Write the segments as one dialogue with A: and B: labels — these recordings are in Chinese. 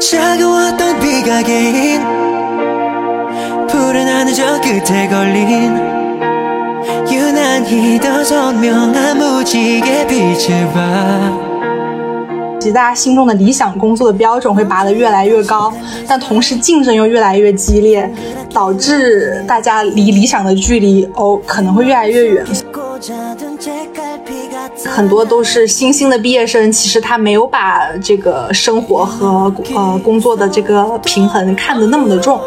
A: 차가웠던 비가 개인 푸른 하늘 저 끝에 걸린 유난히 더 선명한 무지개 빛을 봐
B: 其实大家心中的理想工作的标准会拔得越来越高，但同时竞争又越来越激烈，导致大家离理想的距离哦可能会越来越远。 很多都是新兴的毕业生，其实他没有把这个生活和呃工作的这个平衡看得那么的重。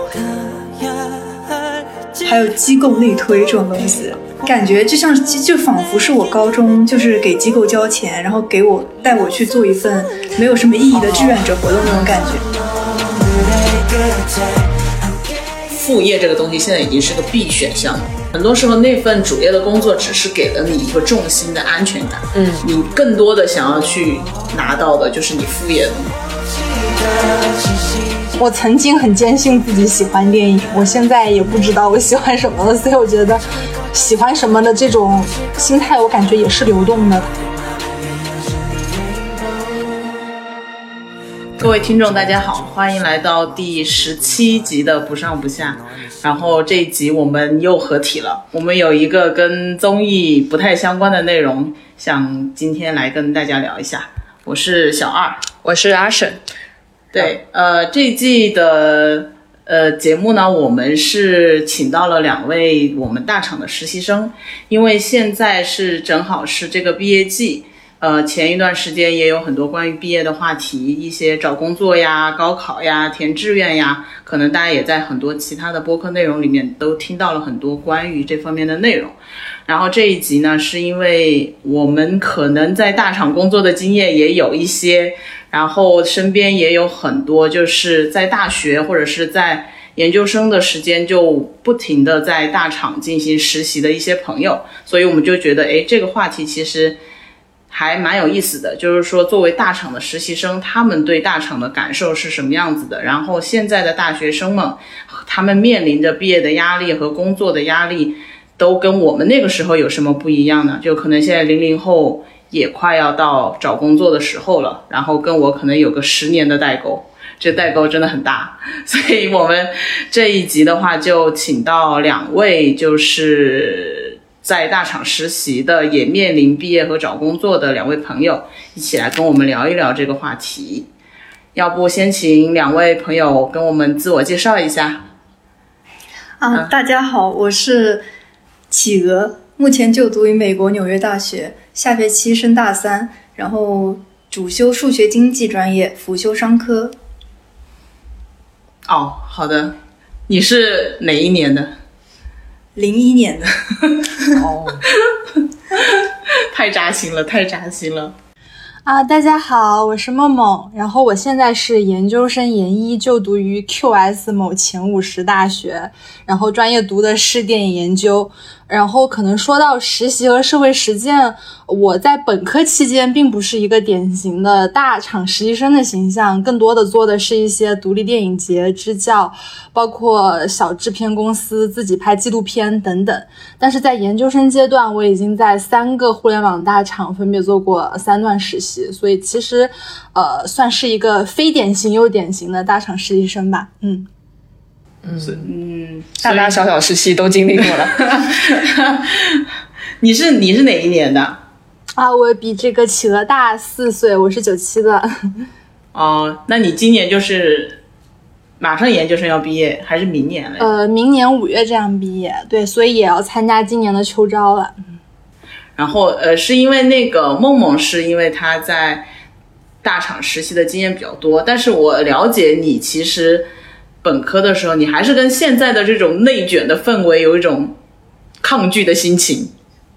C: 还有机构内推这种东西，感觉就像是，就仿佛是我高中就是给机构交钱，然后给我带我去做一份没有什么意义的志愿者活动那种感觉。
D: 副业这个东西现在已经是个必选项了。很多时候，那份主业的工作只是给了你一个重心的安全感，嗯，你更多的想要去拿到的就是你副业的。
B: 我曾经很坚信自己喜欢电影，我现在也不知道我喜欢什么了，所以我觉得喜欢什么的这种心态，我感觉也是流动的。
D: 各位听众，大家好，欢迎来到第十七集的不上不下。然后这一集我们又合体了，我们有一个跟综艺不太相关的内容，想今天来跟大家聊一下。我是小二，
E: 我是阿沈，
D: 对，呃，这一季的呃节目呢，我们是请到了两位我们大厂的实习生，因为现在是正好是这个毕业季。呃，前一段时间也有很多关于毕业的话题，一些找工作呀、高考呀、填志愿呀，可能大家也在很多其他的播客内容里面都听到了很多关于这方面的内容。然后这一集呢，是因为我们可能在大厂工作的经验也有一些，然后身边也有很多就是在大学或者是在研究生的时间就不停的在大厂进行实习的一些朋友，所以我们就觉得，哎，这个话题其实还蛮有意思的。就是说，作为大厂的实习生，他们对大厂的感受是什么样子的？然后现在的大学生们，他们面临着毕业的压力和工作的压力，都跟我们那个时候有什么不一样呢？就可能现在零零后也快要到找工作的时候了，然后跟我可能有个十年的代沟。这代沟真的很大，所以我们这一集的话就请到两位，就是在大厂实习的，也面临毕业和找工作的两位朋友，一起来跟我们聊一聊这个话题。要不先请两位朋友跟我们自我介绍一下？
C: 啊，大家好，我是企鹅，目前就读于美国纽约大学，下学期升大三，然后主修数学经济专业，辅修商科。
D: 哦，好的，你是哪一年的？
C: 零一年的，
D: 哦，太扎心了，太扎心了。
B: 啊，大家好，我是梦梦，然后我现在是研究生研一，就读于 QS 某前五十大学，然后专业读的是电影研究。然后可能说到实习和社会实践，我在本科期间并不是一个典型的大厂实习生的形象，更多的做的是一些独立电影节支教，包括小制片公司自己拍纪录片等等。但是在研究生阶段，我已经在三个互联网大厂分别做过三段实习，所以其实，呃，算是一个非典型又典型的大厂实习生吧。嗯。
D: 嗯嗯，
E: 大大小小实习都经历过了。
D: 你是你是哪一年的？
B: 啊，我比这个企鹅大四岁，我是九七的。
D: 哦，那你今年就是马上研究生要毕业，还是明年嘞？
B: 呃，明年五月这样毕业，对，所以也要参加今年的秋招了。
D: 然后呃，是因为那个梦梦是因为她在大厂实习的经验比较多，但是我了解你其实本科的时候，你还是跟现在的这种内卷的氛围有一种抗拒的心情，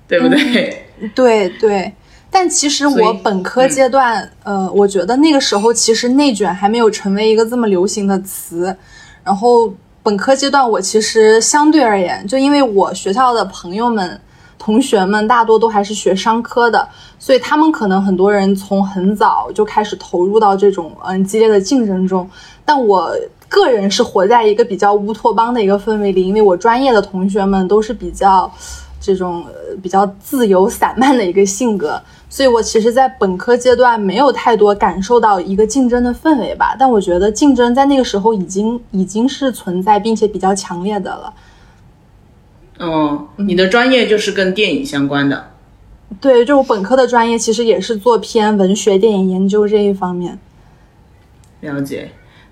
D: 对不对？
B: 对对，但其实我本科阶段，呃，我觉得那个时候其实内卷还没有成为一个这么流行的词。然后本科阶段，我其实相对而言，就因为我学校的朋友们、同学们大多都还是学商科的，所以他们可能很多人从很早就开始投入到这种嗯激烈的竞争中。但我个人是活在一个比较乌托邦的一个氛围里，因为我专业的同学们都是比较。这种呃比较自由散漫的一个性格，所以我其实，在本科阶段没有太多感受到一个竞争的氛围吧。但我觉得竞争在那个时候已经已经是存在，并且比较强烈的了。
D: 嗯，你的专业就是跟电影相关的。
B: 对，就我本科的专业其实也是做偏文学、电影研究这一方面。
D: 了解。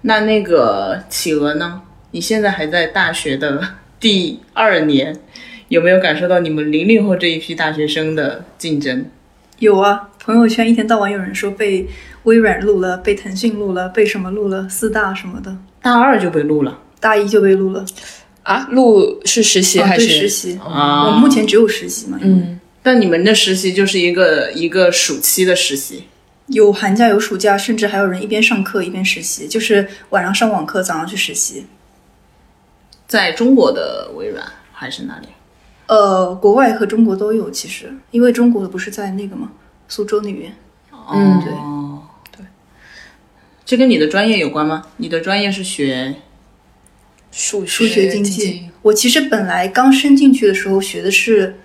D: 那那个企鹅呢？你现在还在大学的第二年，有没有感受到你们零零后这一批大学生的竞争？
C: 有啊，朋友圈一天到晚有人说被微软录了，被腾讯录了，被什么录了，四大什么的，
D: 大二就被录了
C: 大一就被录了。
E: 啊，录是实习还是？
C: 实习。
D: 啊
C: 我目前只有实习嘛，
E: 嗯，
D: 但你们的实习就是一个一个暑期的实习，
C: 有寒假有暑假，甚至还有人一边上课一边实习，就是晚上上网课，早上去实习。
D: 在中国的微软还是哪里？
C: 呃，国外和中国都有，其实因为中国的不是在那个嘛，苏州那边。
E: 嗯
C: 对
D: 哦，对。这跟你的专业有关吗？你的专业是学
E: 数
C: 数学经
E: 济
C: 济。我其实本来刚升进去的时候学的是，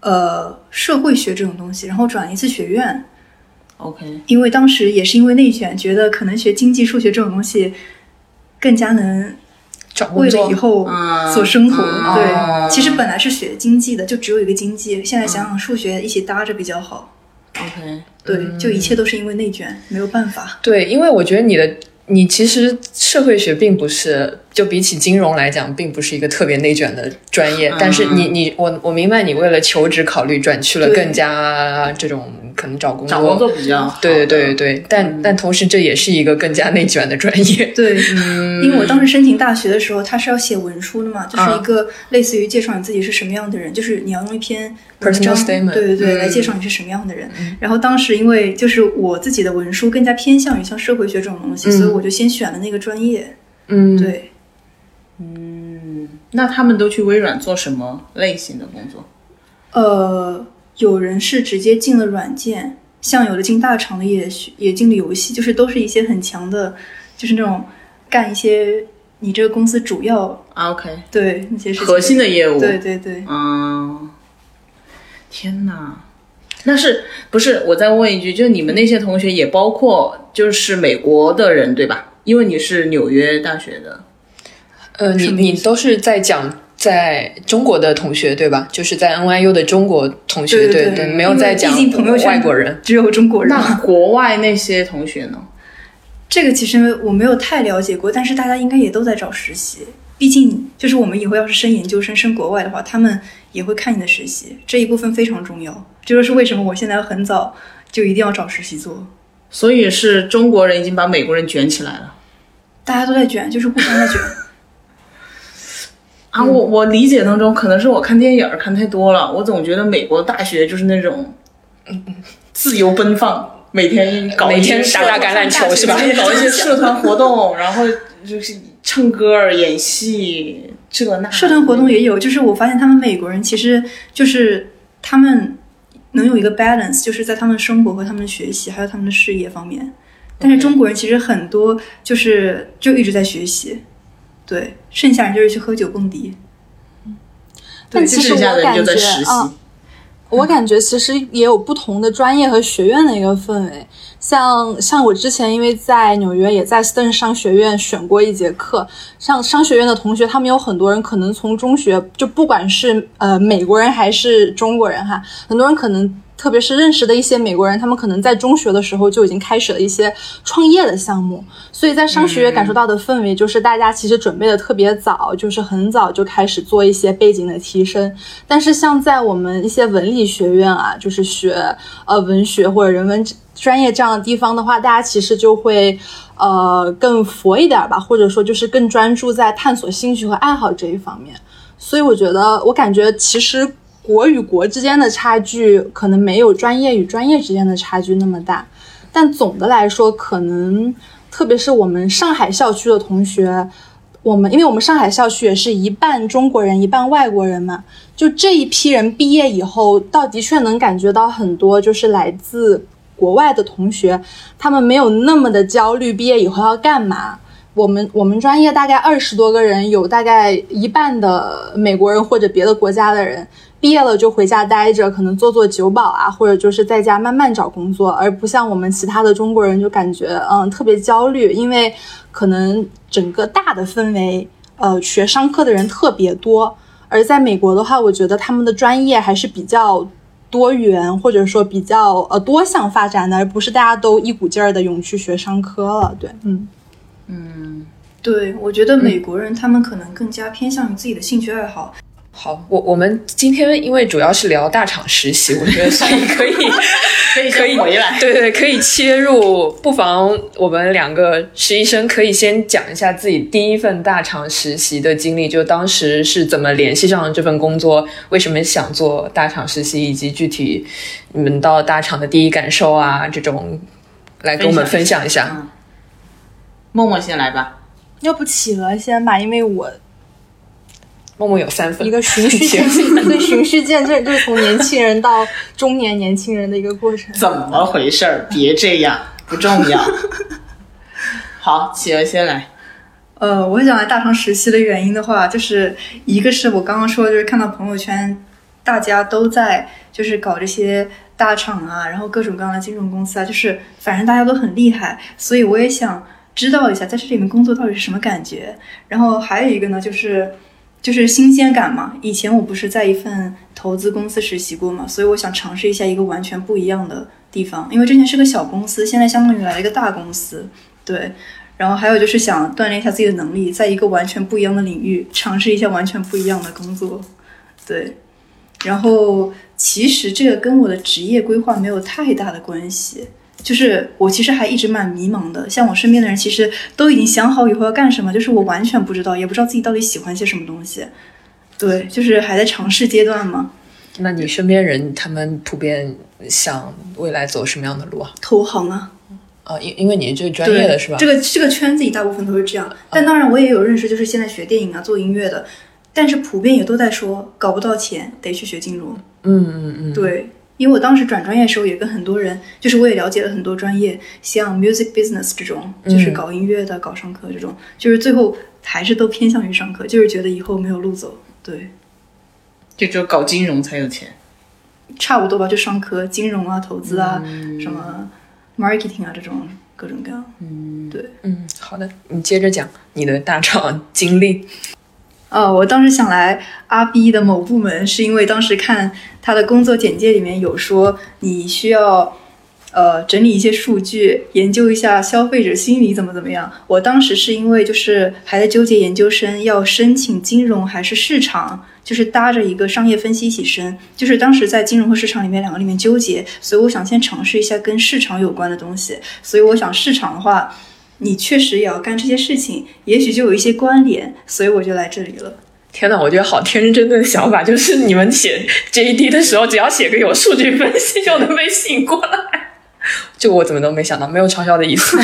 C: 呃，社会学这种东西，然后转一次学院，
D: OK，
C: 因为当时也是因为内卷，觉得可能学经济、数学这种东西更加能为了
E: 找工作
C: 以后
D: 嗯
C: 所生活。
D: 嗯
C: 对，
D: 哦
C: 其实本来是学经济的，就只有一个经济，现在想想数学一起搭着比较好。
D: OK，
C: 对，就一切都是因为内卷，没有办法。
E: 对，因为我觉得你的你其实社会学并不是，就比起金融来讲，并不是一个特别内卷的专业。
D: 嗯
E: 但是你你我我明白你为了求职考虑转去了更加这种可能找工作。
D: 找工作比较好。
E: 对对对对，但但同时这也是一个更加内卷的专业。
C: 对，因为我当时申请大学的时候，它是要写文书的嘛，就是一个类似于介绍你自己是什么样的人，就是你要用一篇文
E: Personal
C: 章
E: statement
C: 对对对，
D: 嗯
C: 来介绍你是什么样的人。然后当时因为就是我自己的文书更加偏向于像社会学这种东西，所以我就先选了那个专业。
E: 嗯，
C: 对，嗯
D: 那他们都去微软做什么类型的工作？
C: 呃，有人是直接进了软件，像有的进大厂的也学也进了游戏，就是都是一些很强的，就是那种干一些你这个公司主要
D: 啊 OK，
C: 对那些
D: 核心的业务。
C: 对对对。
D: 嗯，天哪，那是不是？我再问一句，就是你们那些同学也包括就是美国的人对吧？因为你是纽约大学的，
E: 呃，你你都是在讲在中国的同学对吧？就是在 NYU 的中国同学，
C: 对对
E: 对没有在讲
C: 毕竟朋友圈
E: 外国人。
C: 只有中国人。
D: 那国外那些同学呢？
C: 这个其实我没有太了解过，但是大家应该也都在找实习。毕竟，就是我们以后要是升研究生、升国外的话，他们也会看你的实习，这一部分非常重要。这就是为什么我现在很早就一定要找实习做。
D: 所以是中国人已经把美国人卷起来了
C: 大家都在卷，就是互相在卷。
D: 啊！我我理解当中，可能是我看电影儿看太多了，我总觉得美国大学就是那种自由奔放，每天搞
E: 每
D: 一些
E: 天打打橄榄球是吧？
D: 每天搞一些社团活动，然后就是唱歌、演戏，这那
C: 社团活动也有，就是我发现他们美国人其实就是他们能有一个 balance，就是在他们生活和他们的学习还有他们的事业方面。但是中国人其实很多就是就一直在学习，对，剩下人就是去喝酒蹦迪。
B: 嗯但其实我感觉。啊，我感觉其实也有不同的专业和学院的一个氛围。像像我之前因为在纽约也在斯顿商学院选过一节课，像商学院的同学，他们有很多人可能从中学就不管是呃美国人还是中国人哈，很多人可能。特别是认识的一些美国人，他们可能在中学的时候就已经开始了一些创业的项目，所以在商学院感受到的氛围就是大家其实准备的特别早，就是很早就开始做一些背景的提升。但是像在我们一些文理学院啊，就是学呃文学或者人文专业这样的地方的话，大家其实就会呃更佛一点吧，或者说就是更专注在探索兴趣和爱好这一方面。所以我觉得，我感觉其实。国与国之间的差距可能没有专业与专业之间的差距那么大，但总的来说，可能特别是我们上海校区的同学，我们因为我们上海校区也是一半中国人一半外国人嘛，就这一批人毕业以后，倒的确能感觉到很多就是来自国外的同学，他们没有那么的焦虑，毕业以后要干嘛。我们我们专业大概二十多个人，有大概一半的美国人或者别的国家的人，毕业了就回家待着，可能做做酒保啊，或者就是在家慢慢找工作，而不像我们其他的中国人就感觉嗯特别焦虑，因为可能整个大的氛围，呃，学商科的人特别多，而在美国的话，我觉得他们的专业还是比较多元，或者说比较呃多项发展的，而不是大家都一股劲儿的涌去学商科了。对，嗯嗯，
C: 对，我觉得美国人他们可能更加偏向于自己的兴趣爱好。
E: 好，我我们今天因为主要是聊大厂实习，我觉得所以 可以
D: 可以
E: 可以
D: 回来。
E: 对对，可以切入，不妨我们两个实习生可以先讲一下自己第一份大厂实习的经历，就当时是怎么联系上这份工作，为什么想做大厂实习，以及具体你们到大厂的第一感受啊，这种来跟我们分享一下。
D: 嗯，默默先来吧。
B: 要不企鹅先吧，因为我
E: 默默有三分，
B: 一个循序渐进，对循序渐进，就是从年轻人到中年年轻人的一个过程。
D: 怎么回事儿？别这样，不重要。好，企鹅先来。
C: 呃，我想来大厂实习的原因的话，就是一个是我刚刚说的，就是看到朋友圈大家都在就是搞这些大厂啊，然后各种各样的金融公司啊，就是反正大家都很厉害，所以我也想知道一下在这里面工作到底是什么感觉。然后还有一个呢，就是就是新鲜感嘛。以前我不是在一份投资公司实习过嘛，所以我想尝试一下一个完全不一样的地方，因为之前是个小公司，现在相当于来了一个大公司，对。然后还有就是想锻炼一下自己的能力，在一个完全不一样的领域尝试一下完全不一样的工作，对。然后其实这个跟我的职业规划没有太大的关系，就是我其实还一直蛮迷茫的。像我身边的人其实都已经想好以后要干什么，就是我完全不知道，也不知道自己到底喜欢些什么东西。对，就是还在尝试阶段嘛。
E: 那你身边人他们普遍想未来走什么样的路啊？
C: 投行啊，
E: 啊，因因为你是这个专业的是吧？
C: 这个这个圈子里大部分都是这样，但当然我也有认识，就是现在学电影啊、做音乐的，但是普遍也都在说搞不到钱，得去学金融。
E: 嗯嗯嗯，
C: 对，因为我当时转专业的时候，也跟很多人，就是我也了解了很多专业，像 music business 这种，就是搞音乐的、搞商科这种，就是最后还是都偏向于商科，就是觉得以后没有路走。对，
D: 就只有搞金融才有钱。
C: 差不多吧，就商科、金融啊、投资啊、什么 marketing 啊这种各种各样。嗯，对。
E: 嗯，好的，你接着讲你的大厂经历。
C: 呃，我当时想来阿 B 的某部门，是因为当时看他的工作简介里面有说你需要呃整理一些数据，研究一下消费者心理怎么怎么样。我当时是因为就是还在纠结研究生要申请金融还是市场，就是搭着一个商业分析一起申，就是当时在金融和市场里面两个里面纠结，所以我想先尝试一下跟市场有关的东西。所以我想市场的话。你确实也要干这些事情，也许就有一些关联，所以我就来这里了。
E: 天呐，我觉得好天真的想法，就是你们写 JD 的时候，只要写个有数据分析就能被吸引过来。就我怎么都没想到，没有嘲笑的意思。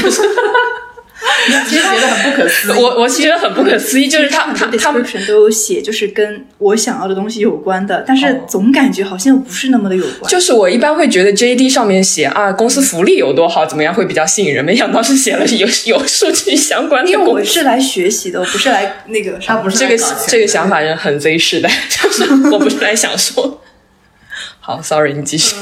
E: 就是
D: 其实觉得很不可思议。
E: 我我觉得很不可思议，就是他他他们
C: description 都有写，就是跟我想要的东西有关的，但是总感觉好像不是那么的有关。
E: 就是我一般会觉得 JD 上面写啊公司福利有多好，怎么样会比较吸引人，没想到是写了有有数据相关的
C: 因为。我是来学习的，我不是来那个。
D: 他不是
E: 这个这个想法人很 Z 世代，就是我不是来享受。好，sorry，你继续。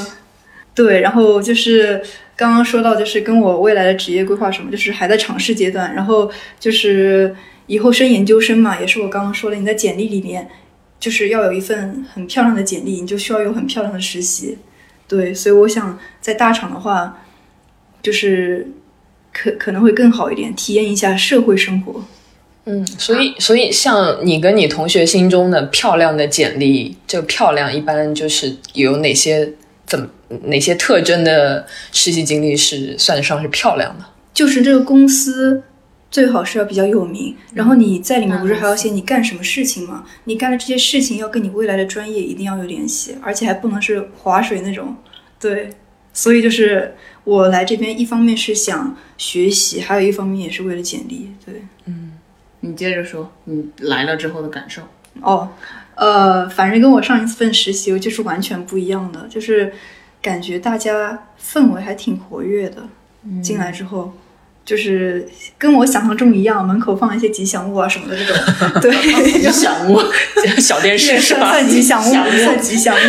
C: 对，然后就是刚刚说到，就是跟我未来的职业规划什么，就是还在尝试阶段。然后就是以后升研究生嘛，也是我刚刚说的，你在简历里面就是要有一份很漂亮的简历，你就需要有很漂亮的实习。对，所以我想在大厂的话，就是可可能会更好一点，体验一下社会生活。
E: 嗯，所以所以像你跟你同学心中的漂亮的简历，这个漂亮一般就是有哪些怎么哪些特征的实习经历是算得上是漂亮的？
C: 就是这个公司最好是要比较有名，然后你在里面不是还要写你干什么事情吗？你干的这些事情要跟你未来的专业一定要有联系，而且还不能是划水那种。对，所以就是我来这边，一方面是想学习，还有一方面也是为了简历。对，嗯
D: 你接着说，你来了之后的感受。
C: 哦，呃，反正跟我上一次份实习就是完全不一样的，就是感觉大家氛围还挺活跃的。进来之后，就是跟我想象中一样，门口放一些吉祥物啊什么的这种。对，
D: 吉祥物，
E: 小电视是吧？
C: 算吉祥物，算吉祥物。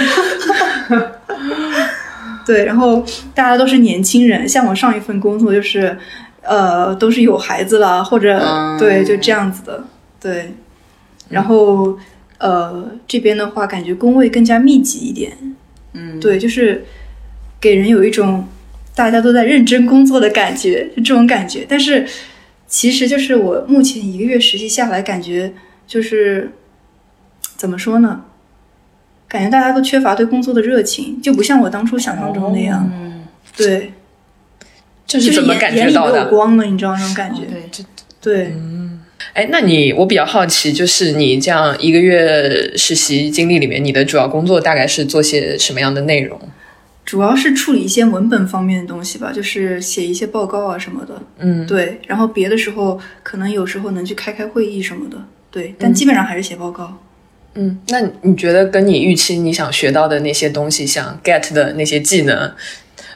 C: 对，然后大家都是年轻人，像我上一份工作就是，呃，都是有孩子了，或者、
D: 嗯
C: 对，就这样子的，对。然后呃，这边的话，感觉工位更加密集一点，
D: 嗯，
C: 对，就是给人有一种大家都在认真工作的感觉，就这种感觉。但是其实就是我目前一个月实习下来，感觉就是怎么说呢？感觉大家都缺乏对工作的热情，就不像我当初想象中那样。
D: 嗯，
C: 对，
E: 这
C: 就是
E: 怎么感觉到的？
C: 光了，你知道那种感觉？
D: 对，
C: 对，
E: 哎，那你我比较好奇，就是你这样一个月实习经历里面，你的主要工作大概是做些什么样的内容？
C: 主要是处理一些文本方面的东西吧，就是写一些报告啊什么的。
E: 嗯，
C: 对，然后别的时候可能有时候能去开开会议什么的。对，但基本上还是写报告。
E: 嗯，那你觉得跟你预期你想学到的那些东西，想 get 的那些技能，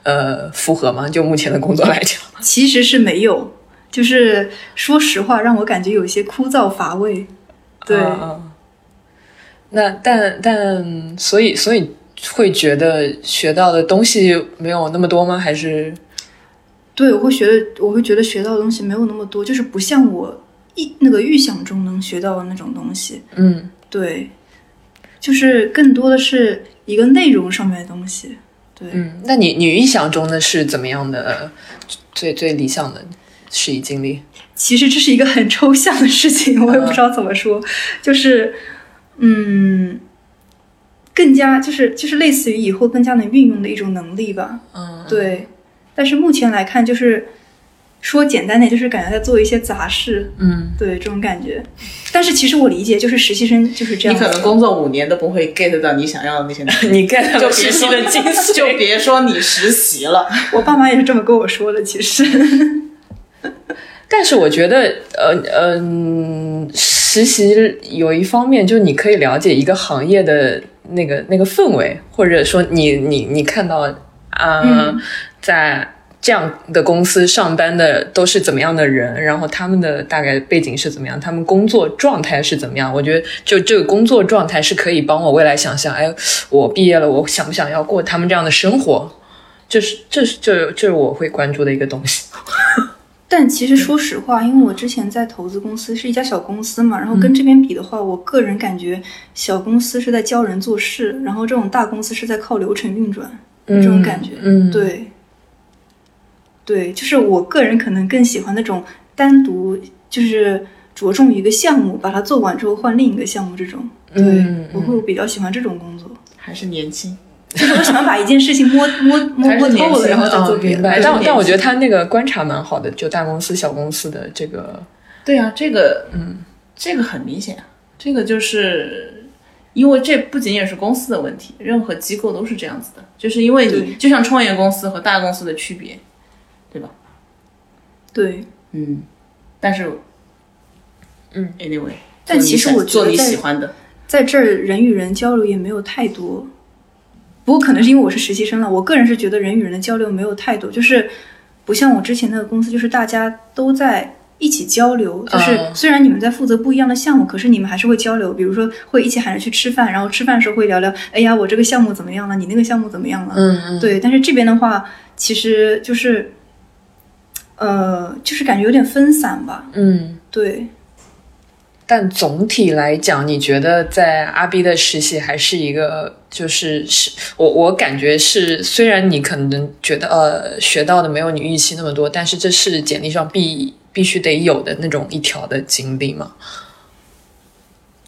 E: 呃，符合吗？就目前的工作来讲，
C: 其实是没有，就是说实话，让我感觉有一些枯燥乏味。对，
E: 啊那但但所以所以会觉得学到的东西没有那么多吗？还是
C: 对，我会觉得，我会觉得学到的东西没有那么多，就是不像我一那个预想中能学到的那种东西。
E: 嗯
C: 对，就是更多的是一个内容上面的东西。对，
E: 嗯？那你你预想中的是怎么样的最最理想的实习经历？
C: 其实这是一个很抽象的事情，我也不知道怎么说，就是，嗯，更加就是就是类似于以后更加能运用的一种能力吧。
E: 嗯，
C: 对，但是目前来看，就是说简单点，就是感觉在做一些杂事，
E: 嗯
C: 对这种感觉。但是其实我理解，就是实习生就是这样。
D: 你可能工作五年都不会 get 到你想要的那些东西，
E: 你 get 到实习的精髓，
D: 就别说你实习了。
C: 我爸妈也是这么跟我说的，其实。
E: 但是我觉得，呃嗯、实习有一方面就是你可以了解一个行业的那个那个氛围，或者说你你你看到啊、
C: 嗯
E: 在这样的公司上班的都是怎么样的人，然后他们的大概背景是怎么样，他们工作状态是怎么样。我觉得就这个工作状态是可以帮我未来想象，哎，我毕业了，我想不想要过他们这样的生活？这是这是这这是我会关注的一个东西。
C: 但其实说实话，因为我之前在投资公司是一家小公司嘛，然后跟这边比的话，我个人感觉小公司是在教人做事，然后这种大公司是在靠流程运转，这种感觉。
E: 嗯，
C: 对，对，就是我个人可能更喜欢那种单独就是着重于一个项目，把它做完之后换另一个项目这种。对，
E: 嗯
C: 我会比较喜欢这种工作，
D: 还是年轻，
C: 就是我喜欢把一件事情摸 摸摸摸透了，然后再做
E: 哦，
C: 别的。
E: 明白。
C: 对
E: 但但我觉得他那个观察蛮好的，就大公司、小公司的这个，
D: 对啊，这个嗯，这个很明显啊，这个就是因为这不仅仅是公司的问题，任何机构都是这样子的，就是因为你就像创业公司和大公司的区别，对吧？
C: 对，
D: 嗯，但是，
E: 嗯
D: ，anyway，
C: 但其实我觉得
D: 做你喜欢的，
C: 在这儿人与人交流也没有太多。不过可能是因为我是实习生了，我个人是觉得人与人的交流没有太多，就是不像我之前那个公司，就是大家都在一起交流，就是
E: 嗯
C: 虽然你们在负责不一样的项目，可是你们还是会交流，比如说会一起喊着去吃饭，然后吃饭的时候会聊聊，哎呀，我这个项目怎么样了，你那个项目怎么样了，
E: 嗯嗯，
C: 对。但是这边的话，其实就是，呃，就是感觉有点分散吧，
E: 嗯。
C: 对。
E: 但总体来讲，你觉得在阿 B 的实习还是一个，就是是我我感觉是，虽然你可能觉得呃学到的没有你预期那么多，但是这是简历上必必须得有的那种一条的经历吗。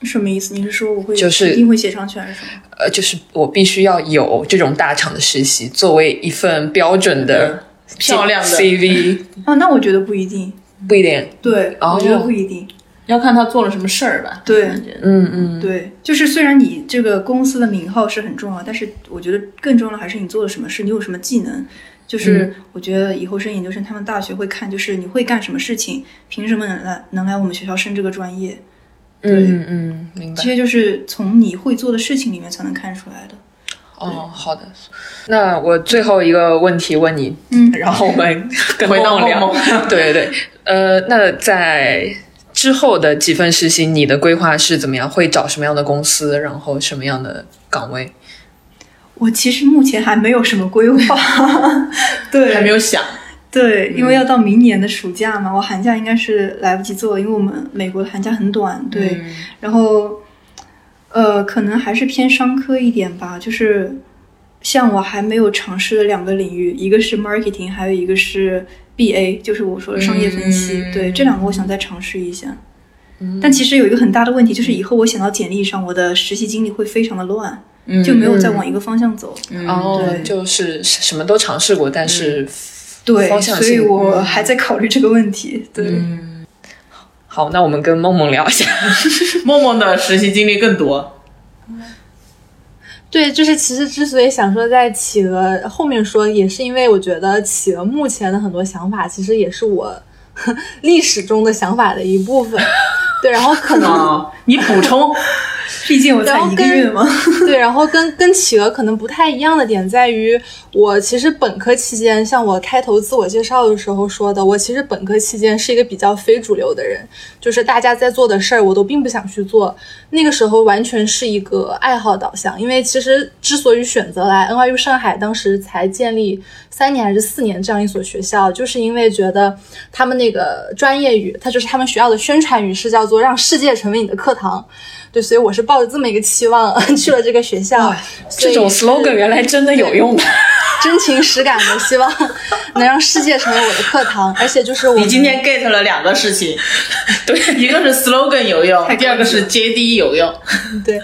C: 什么意思？你是说我会
E: 就是
C: 一定会写上去还是什么？
E: 呃，就是我必须要有这种大厂的实习，作为一份标准的
D: 漂亮的
E: CV，
C: 啊，那我觉得不一定。
E: 不一定。
C: 对，
E: 哦
C: 我觉得不一定。
D: 要看他做了什么事儿吧。
C: 对
D: 感觉
E: 嗯嗯，
C: 对，就是虽然你这个公司的名号是很重要，但是我觉得更重要的还是你做了什么事，你有什么技能。就是我觉得以后升研究生，他们大学会看，就是你会干什么事情，凭什么能来能来我们学校升这个专业？
E: 嗯嗯，明白
C: 这。些就是从你会做的事情里面才能看出来的。
E: 哦，好的。那我最后一个问题问你，
C: 嗯
E: 然后我们 跟
D: 回到
E: 梦聊。对对对，呃，那在之后的几份实习，你的规划是怎么样？会找什么样的公司？然后什么样的岗位？
C: 我其实目前还没有什么规划，对，
D: 还没有想。
C: 对，因为要到明年的暑假嘛，我寒假应该是来不及做了，因为我们美国的寒假很短，对，
E: 嗯
C: 然后，呃，可能还是偏商科一点吧，就是像我还没有尝试的两个领域，一个是 marketing，还有一个是 BA，就是我说的商业分析，
E: 嗯
C: 对，这两个我想再尝试一下。但其实有一个很大的问题，就是以后我想到简历上，我的实习经历会非常的乱，
D: 嗯
C: 就没有再往一个方向走。
E: 哦，
C: 对
E: 就是什么都尝试过，但是
C: 对
E: 方，向
C: 所以我还在考虑这个问题。对，
E: 好，那我们跟梦梦聊一下。
D: 梦梦的实习经历更多。
B: 对，就是其实之所以想说在企鹅后面说，也是因为我觉得企鹅目前的很多想法，其实也是我 历史中的想法的一部分。对，然后可能，
D: 你补充，
C: 毕竟我才一个月嘛。
B: 对，然后跟跟企鹅可能不太一样的点在于，我其实本科期间，像我开头自我介绍的时候说的，我其实本科期间是一个比较非主流的人，就是大家在做的事儿，我都并不想去做。那个时候完全是一个爱好导向，因为其实之所以选择来 NYU 上海，当时才建立三年还是四年这样一所学校，就是因为觉得他们那个专业语，它就是他们学校的宣传语是叫做让世界成为你的课堂。对，所以我是抱着这么一个期望 去了这个学校。
E: 这种 slogan 原来真的有用的。
B: 真情实感的希望 能让世界成为我的课堂，而且就是我
D: 你今天 get 了两个事情，对，一个是 slogan 有用，第二个是 JD 有用。
B: 对，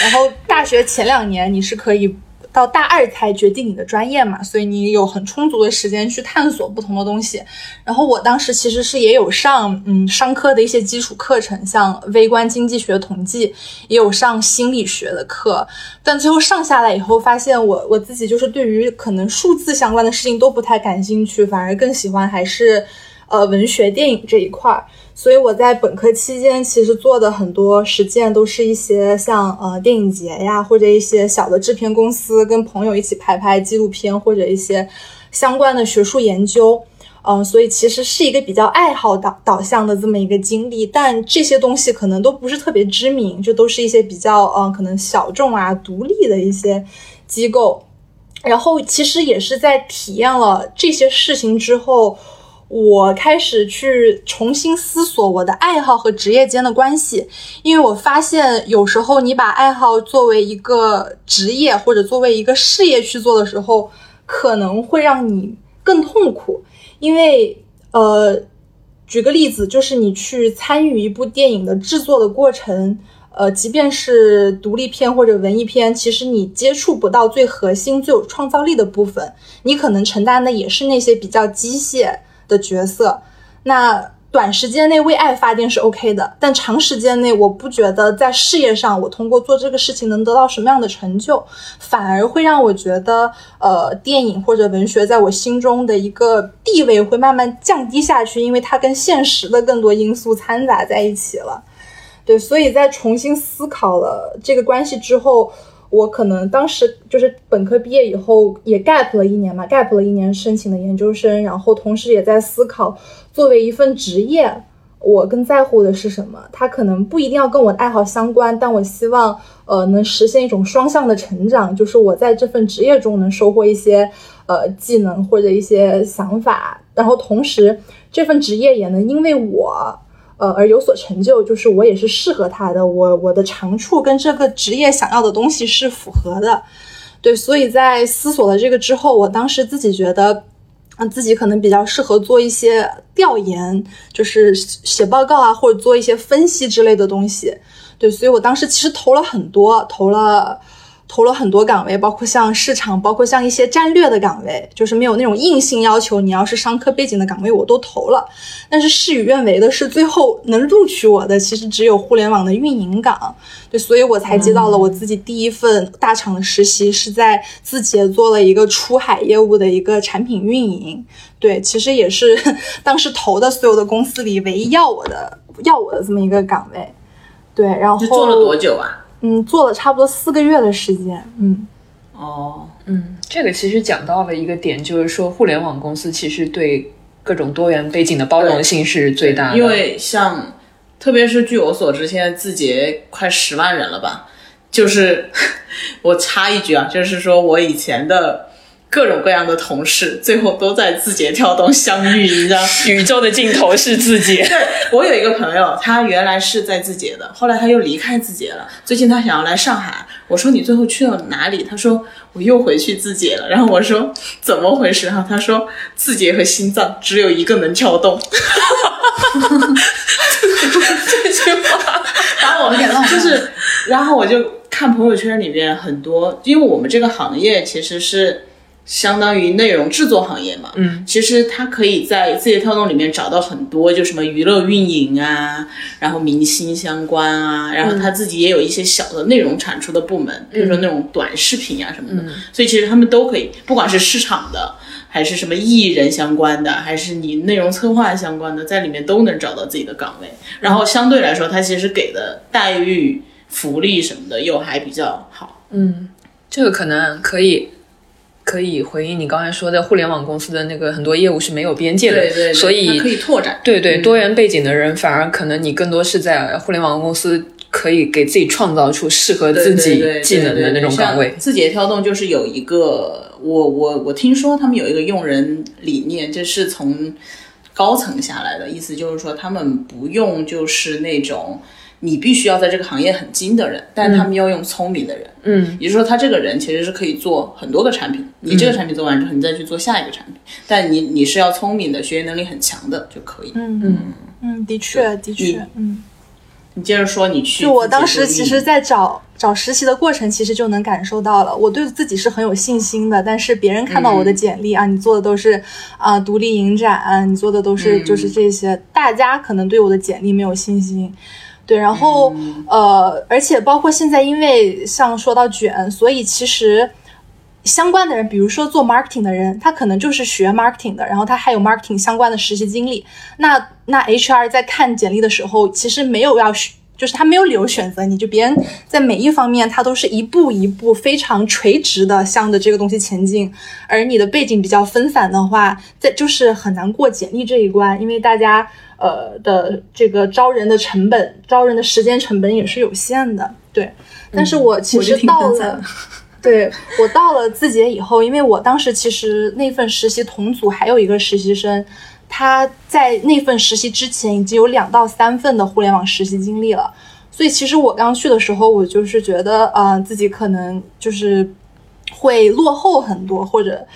B: 然后大学前两年你是可以到大二才决定你的专业嘛，所以你有很充足的时间去探索不同的东西。然后我当时其实是也有上嗯商科的一些基础课程，像微观经济学、统计，也有上心理学的课，但最后上下来以后，发现我我自己就是对于可能数字相关的事情都不太感兴趣，反而更喜欢还是呃文学、电影这一块儿。所以我在本科期间其实做的很多实践都是一些像呃电影节呀，或者一些小的制片公司跟朋友一起拍拍纪录片，或者一些相关的学术研究。嗯、所以其实是一个比较爱好导导向的这么一个经历，但这些东西可能都不是特别知名，就都是一些比较嗯、可能小众啊、独立的一些机构。然后其实也是在体验了这些事情之后，我开始去重新思索我的爱好和职业间的关系，因为我发现有时候你把爱好作为一个职业或者作为一个事业去做的时候，可能会让你更痛苦，因为呃，举个例子，就是你去参与一部电影的制作的过程。呃，即便是独立片或者文艺片，其实你接触不到最核心、最有创造力的部分，你可能承担的也是那些比较机械的角色。那短时间内为爱发电是 OK 的，但长时间内，我不觉得在事业上我通过做这个事情能得到什么样的成就，反而会让我觉得，呃，电影或者文学在我心中的一个地位会慢慢降低下去，因为它跟现实的更多因素掺杂在一起了。对，所以在重新思考了这个关系之后，我可能当时就是本科毕业以后也 gap 了一年嘛，gap 了一年申请的研究生，然后同时也在思考，作为一份职业，我更在乎的是什么？它可能不一定要跟我的爱好相关，但我希望呃能实现一种双向的成长，就是我在这份职业中能收获一些呃技能或者一些想法，然后同时这份职业也能因为我。呃，而有所成就，就是我也是适合他的，我我的长处跟这个职业想要的东西是符合的，对，所以在思索了这个之后，我当时自己觉得，嗯，自己可能比较适合做一些调研，就是写报告啊，或者做一些分析之类的东西，对，所以我当时其实投了很多，投了。投了很多岗位，包括像市场，包括像一些战略的岗位，就是没有那种硬性要求你要是商科背景的岗位，我都投了。但是事与愿违的是，最后能录取我的其实只有互联网的运营岗，对，所以我才接到了我自己第一份大厂的实习，是在字节做了一个出海业务的一个产品运营。对，其实也是 当时投的所有的公司里唯一要我的要我的这么一个岗位。对，然后
D: 这做了多久啊？
B: 嗯，做了差不多四个月的时间，嗯，
D: 哦，
E: 嗯，这个其实讲到了一个点，就是说互联网公司其实对各种多元背景的包容性是最大的。
D: 因为像，特别是据我所知，现在字节快十万人了吧？就是 我插一句啊，就是说我以前的各种各样的同事，最后都在字节跳动相遇，你知道？
E: 宇宙的尽头是字节。
D: 对我有一个朋友，他原来是在字节的，后来他又离开字节了。最近他想要来上海，我说你最后去了哪里？他说我又回去字节了。然后我说怎么回事哈？他说字节和心脏只有一个能跳动。这句话把我
C: 有点浪漫
D: 就是，然后我就看朋友圈里面很多，因为我们这个行业其实是。相当于内容制作行业嘛，嗯，其实他可以在字节跳动里面找到很多，就什么娱乐运营啊，然后明星相关啊，然后他自己也有一些小的内容产出的部门，比如说那种短视频啊什么的，所以其实他们都可以，不管是市场的，还是什么艺人相关的，还是你内容策划相关的，在里面都能找到自己的岗位。然后相对来说，它其实给的待遇、福利什么的又还比较好。
E: 嗯这个可能可以可以回应你刚才说的，互联网公司的那个很多业务是没有边界的，
D: 对对对，
E: 所以
D: 可以拓展。
E: 对对，多元背景的人反而可能你更多是在互联网公司可以给自己创造出适合自己技能的那种岗位。
D: 字节跳动就是有一个，我我我听说他们有一个用人理念，就是从高层下来的，意思就是说他们不用就是那种你必须要在这个行业很精的人，但他们要用聪明的人。
E: 嗯，
D: 也就是说，他这个人其实是可以做很多个产品，你这个产品做完之后，你再去做下一个产品，但你你是要聪明的，学习能力很强的就可以。
B: 嗯嗯嗯，的确的确，嗯。
D: 你接着说，你去
B: 就我当时其实，在找找实习的过程，其实就能感受到了，我对自己是很有信心的。但是别人看到我的简历、啊，你做的都是啊、独立影展、你做的都是就是这些，大家可能对我的简历没有信心。对，然后、呃，而且包括现在，因为像说到卷，所以其实相关的人，比如说做 marketing 的人，他可能就是学 marketing 的，然后他还有 marketing 相关的实习经历。那那 HR 在看简历的时候，其实没有要选，就是他没有理由选择你，就别人在每一方面他都是一步一步非常垂直的向着这个东西前进，而你的背景比较分散的话，在就是很难过简历这一关，因为大家呃的这个招人的成本、招人的时间成本也是有限的，对。但是我其实到了。对我到了字节以后，因为我当时其实那份实习同组还有一个实习生，他在那份实习之前已经有两到三份的互联网实习经历了，所以其实我刚去的时候，我就是觉得，呃，自己可能就是会落后很多，或者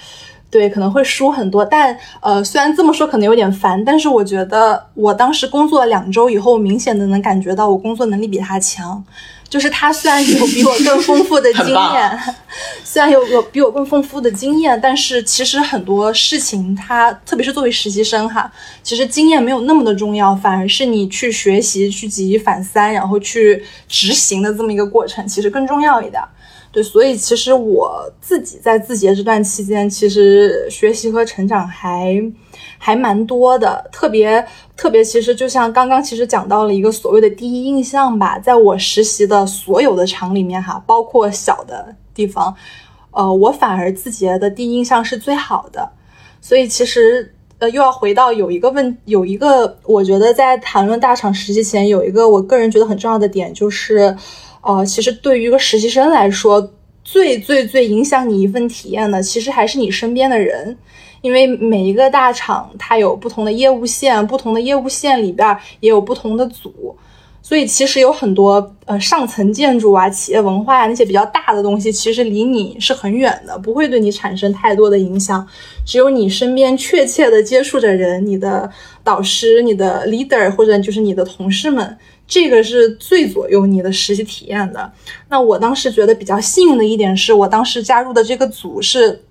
B: 对可能会输很多。但呃，虽然这么说可能有点烦，但是我觉得我当时工作了两周以后，我明显的能感觉到我工作能力比他强。就是他虽然有比我更丰富的经验，虽然有有比我更丰富的经验，但是其实很多事情他，特别是作为实习生哈，其实经验没有那么的重要，反而是你去学习、去举一反三，然后去执行的这么一个过程，其实更重要一点。所以其实我自己在字节这段期间，其实学习和成长还还蛮多的，特别特别，其实就像刚刚其实讲到了一个所谓的第一印象吧，在我实习的所有的厂里面哈，包括小的地方，呃，我反而字节的第一印象是最好的，所以其实。呃，又要回到有一个问，有一个我觉得在谈论大厂实习前，有一个我个人觉得很重要的点，就是，呃，其实对于一个实习生来说，最最最影响你一份体验的，其实还是你身边的人，因为每一个大厂它有不同的业务线，不同的业务线里边也有不同的组，所以其实有很多呃上层建筑啊、企业文化啊那些比较大的东西，其实离你是很远的，不会对你产生太多的影响。只有你身边确切的接触着人，你的导师、你的 leader 或者就是你的同事们，这个是最左右你的实习体验的。那我当时觉得比较幸运的一点是，我当时加入的这个组是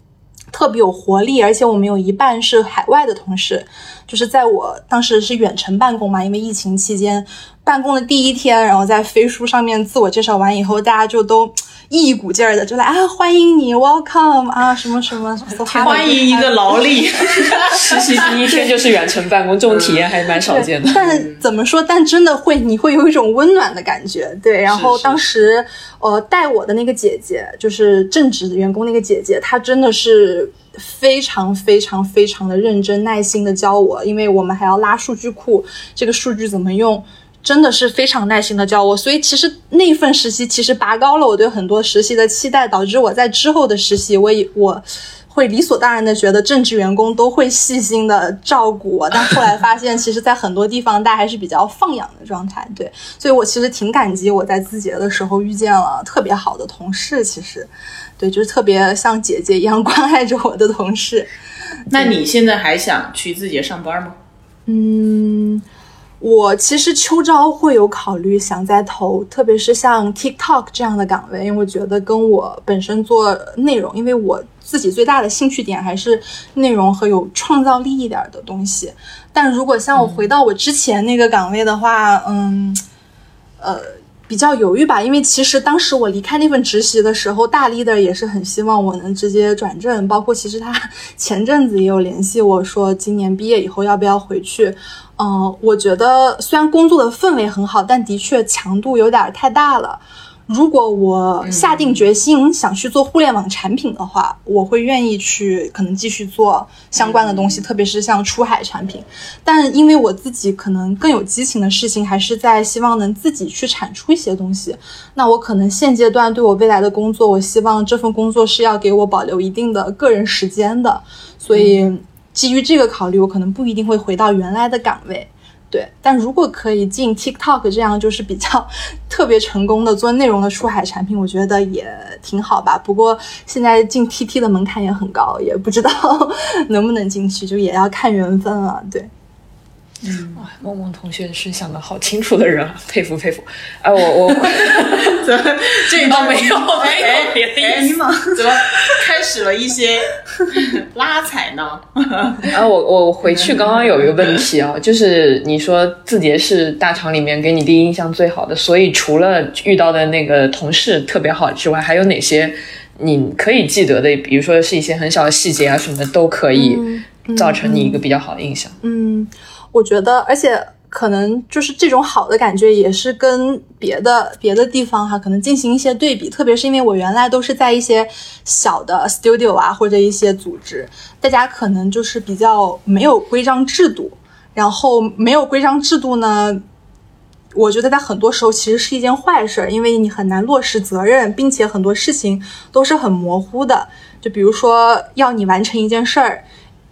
B: 特别有活力，而且我们有一半是海外的同事，就是在我当时是远程办公嘛，因为疫情期间，办公的第一天，然后在飞书上面自我介绍完以后，大家就都一股劲儿的就来啊，欢迎你，welcome 啊，什么什么，
D: 欢迎一个劳力。
E: 实习第一天就是远程办公，这种体验还蛮少见的。
B: 但怎么说？但真的会，你会有一种温暖的感觉。对，然后当时呃带我的那个姐姐，就是正职员工那个姐姐，她真的是。非常非常非常的认真耐心的教我，因为我们还要拉数据库，这个数据怎么用，真的是非常耐心的教我。所以其实那份实习其实拔高了我对很多实习的期待，导致我在之后的实习，我也我会理所当然的觉得正职员工都会细心的照顾我。但后来发现，其实在很多地方大家还是比较放养的状态。对，所以我其实挺感激我在字节的时候遇见了特别好的同事。其实。对，就是特别像姐姐一样关爱着我的同事。
D: 那你现在还想去字节上班吗？
B: 嗯，我其实秋招会有考虑想再投，特别是像 TikTok 这样的岗位，因为我觉得跟我本身做内容，因为我自己最大的兴趣点还是内容和有创造力一点的东西。但如果像我回到我之前那个岗位的话，嗯，呃。比较犹豫吧，因为其实当时我离开那份实习的时候，大 leader 也是很希望我能直接转正，包括其实他 前阵子也有联系我说，今年毕业以后要不要回去。嗯，我觉得虽然工作的氛围很好，但的确强度有点太大了。如果我下定决心想去做互联网产品的话，我会愿意去可能继续做相关的东西，特别是像出海产品。但因为我自己可能更有激情的事情，还是在希望能自己去产出一些东西。那我可能现阶段对我未来的工作，我希望这份工作是要给我保留一定的个人时间的。所以基于这个考虑，我可能不一定会回到原来的岗位。对，但如果可以进 TikTok 这样就是比较 特别成功的做内容的出海产品，我觉得也挺好吧。不过现在进 TT 的门槛也很高，也不知道 能不能进去，就也要看缘分了。对。
E: 嗯，哇，梦梦同学是想的好清楚的人，佩服佩服。哎，我我
D: 怎么 这
E: 没有没有别的意思？
D: 怎么开始了一些拉踩呢？
E: 啊，我我回去刚刚有一个问题啊，就是你说字节是大厂里面给你第一印象最好的，所以除了遇到的那个同事特别好之外，还有哪些你可以记得的？比如说是一些很小的细节啊什么的，都可以造成你一个比较好的印象。
B: 嗯。我觉得，而且可能就是这种好的感觉，也是跟别的别的地方哈，可能进行一些对比。特别是因为我原来都是在一些小的 studio 啊，或者一些组织，大家可能就是比较没有规章制度。然后没有规章制度呢，我觉得在很多时候其实是一件坏事，因为你很难落实责任，并且很多事情都是很模糊的。就比如说要你完成一件事儿。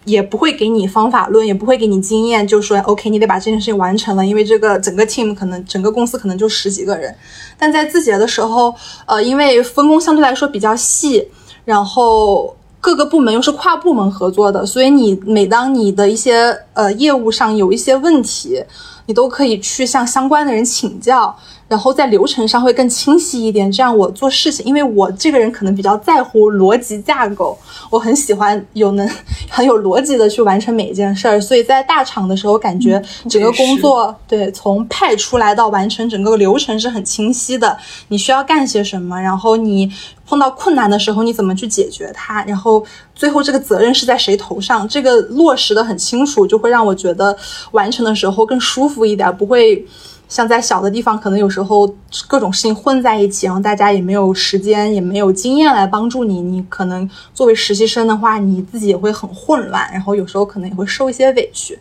B: 也不会给你方法论，也不会给你经验，就说 OK，你得把这件事情完成了，因为这个整个 team 可能整个公司可能就十几个人，但在字节的时候，呃，因为分工相对来说比较细，然后各个部门又是跨部门合作的，所以你每当你的一些呃业务上有一些问题，你都可以去向相关的人请教。然后在流程上会更清晰一点，这样我做事情，因为我这个人可能比较在乎逻辑架构，我很喜欢有能很有逻辑的去完成每一件事儿，所以在大厂的时候，感觉整个工作对从派出来到完成整个流程是很清晰的，你需要干些什么，然后你碰到困难的时候你怎么去解决它，然后最后这个责任是在谁头上，这个落实的很清楚，就会让我觉得完成的时候更舒服一点，不会。像在小的地方，可能有时候各种事情混在一起，然后大家也没有时间，也没有经验来帮助你。你可能作为实习生的话，你自己也会很混乱，然后有时候可能也会受一些委屈。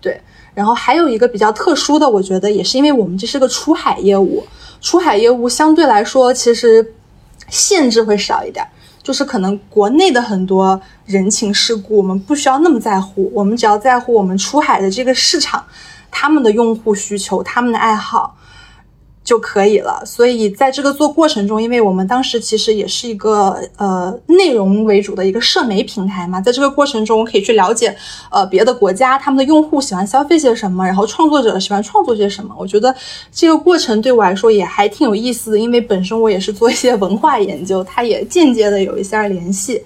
B: 对，然后还有一个比较特殊的，我觉得也是因为我们这是个出海业务，出海业务相对来说其实限制会少一点，就是可能国内的很多人情世故我们不需要那么在乎，我们只要在乎我们出海的这个市场。他们的用户需求，他们的爱好就可以了。所以在这个做过程中，因为我们当时其实也是一个呃内容为主的一个社媒平台嘛，在这个过程中，我可以去了解呃别的国家他们的用户喜欢消费些什么，然后创作者喜欢创作些什么。我觉得这个过程对我来说也还挺有意思的，因为本身我也是做一些文化研究，它也间接的有一些联系。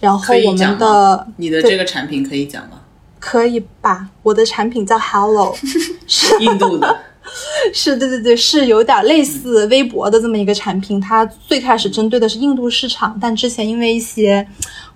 B: 然后我们的
D: 你的这个产品可以讲吗？
B: 可以吧？我的产品叫 Hello，
D: 是印度的，
B: 是对对对，是有点类似微博的这么一个产品。它最开始针对的是印度市场，但之前因为一些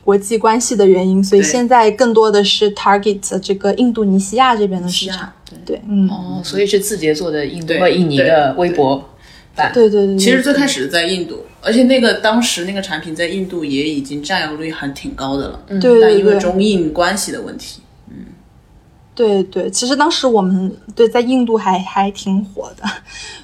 B: 国际关系的原因，所以现在更多的是 target 这个印度尼西亚这边的市场。对，嗯，
E: 哦，所以是字节做的印度
D: 对
E: 和印尼的微博版。
B: 对对对对。
D: 其实最开始在印度，而且那个当时那个产品在印度也已经占有率还挺高的了，
B: 对对
D: 但因为中印关系的问题，
B: 对对，其实当时我们对在印度还还挺火的，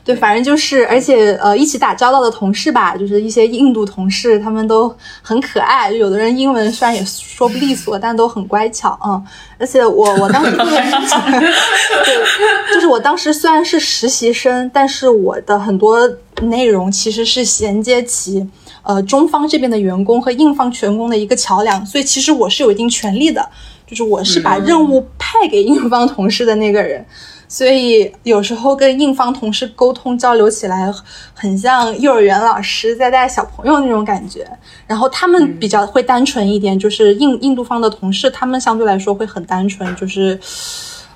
B: 对，反正就是，而且呃，一起打交道的同事吧，就是一些印度同事，他们都很可爱，有的人英文虽然也说不利索，但都很乖巧啊、嗯。而且我我当时 对，就是我当时虽然是实习生，但是我的很多内容其实是衔接起呃中方这边的员工和印方员工的一个桥梁，所以其实我是有一定权利的。就是我是把任务派给印方同事的那个人，所以有时候跟印方同事沟通交流起来，很像幼儿园老师在带小朋友那种感觉。然后他们比较会单纯一点，就是印印度方的同事，他们相对来说会很单纯，就是，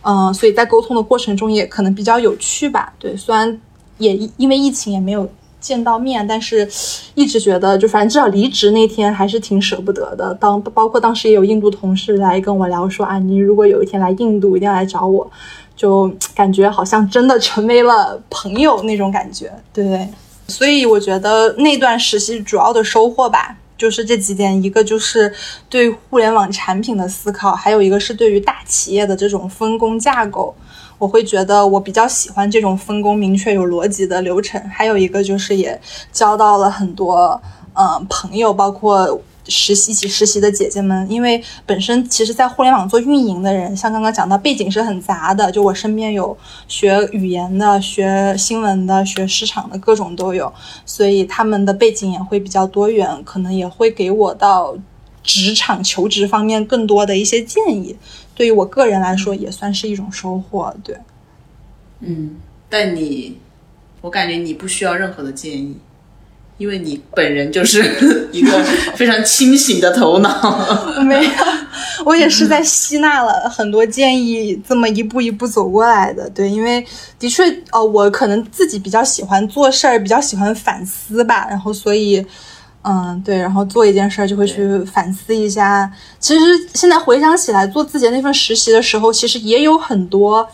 B: 嗯、所以在沟通的过程中也可能比较有趣吧。对，虽然也因为疫情也没有。见到面，但是一直觉得，就反正至少离职那天还是挺舍不得的。当包括当时也有印度同事来跟我聊说啊，你如果有一天来印度，一定要来找我，就感觉好像真的成为了朋友那种感觉。对，所以我觉得那段实习主要的收获吧，就是这几点，一个就是对互联网产品的思考，还有一个是对于大企业的这种分工架构。我会觉得我比较喜欢这种分工明确、有逻辑的流程。还有一个就是也交到了很多嗯、朋友，包括实习一起实习的姐姐们。因为本身其实，在互联网做运营的人，像刚刚讲到，背景是很杂的。就我身边有学语言的、学新闻的、学市场的，各种都有，所以他们的背景也会比较多元，可能也会给我到职场求职方面更多的一些建议。对于我个人来说，也算是一种收获。对，
D: 嗯，但你，我感觉你不需要任何的建议，因为你本人就是 一个非常清醒的头脑。
B: 没有，我也是在吸纳了很多建议，这么一步一步走过来的。对，因为的确，呃，我可能自己比较喜欢做事儿，比较喜欢反思吧，然后所以。嗯，对，然后做一件事儿就会去反思一下。其实现在回想起来，做自己的那份实习的时候，其实也有很多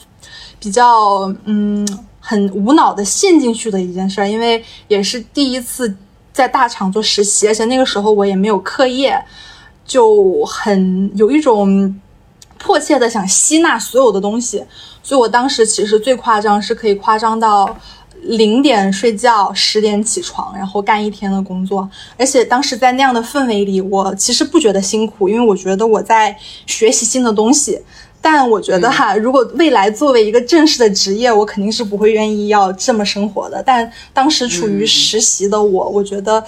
B: 比较嗯很无脑的陷进去的一件事儿，因为也是第一次在大厂做实习，而且那个时候我也没有课业，就很有一种迫切的想吸纳所有的东西，所以我当时其实最夸张是可以夸张到。零点睡觉，十点起床，然后干一天的工作。而且当时在那样的氛围里，我其实不觉得辛苦，因为我觉得我在学习新的东西。但我觉得哈，如果未来作为一个正式的职业，我肯定是不会愿意要这么生活的。但当时处于实习的我，我觉得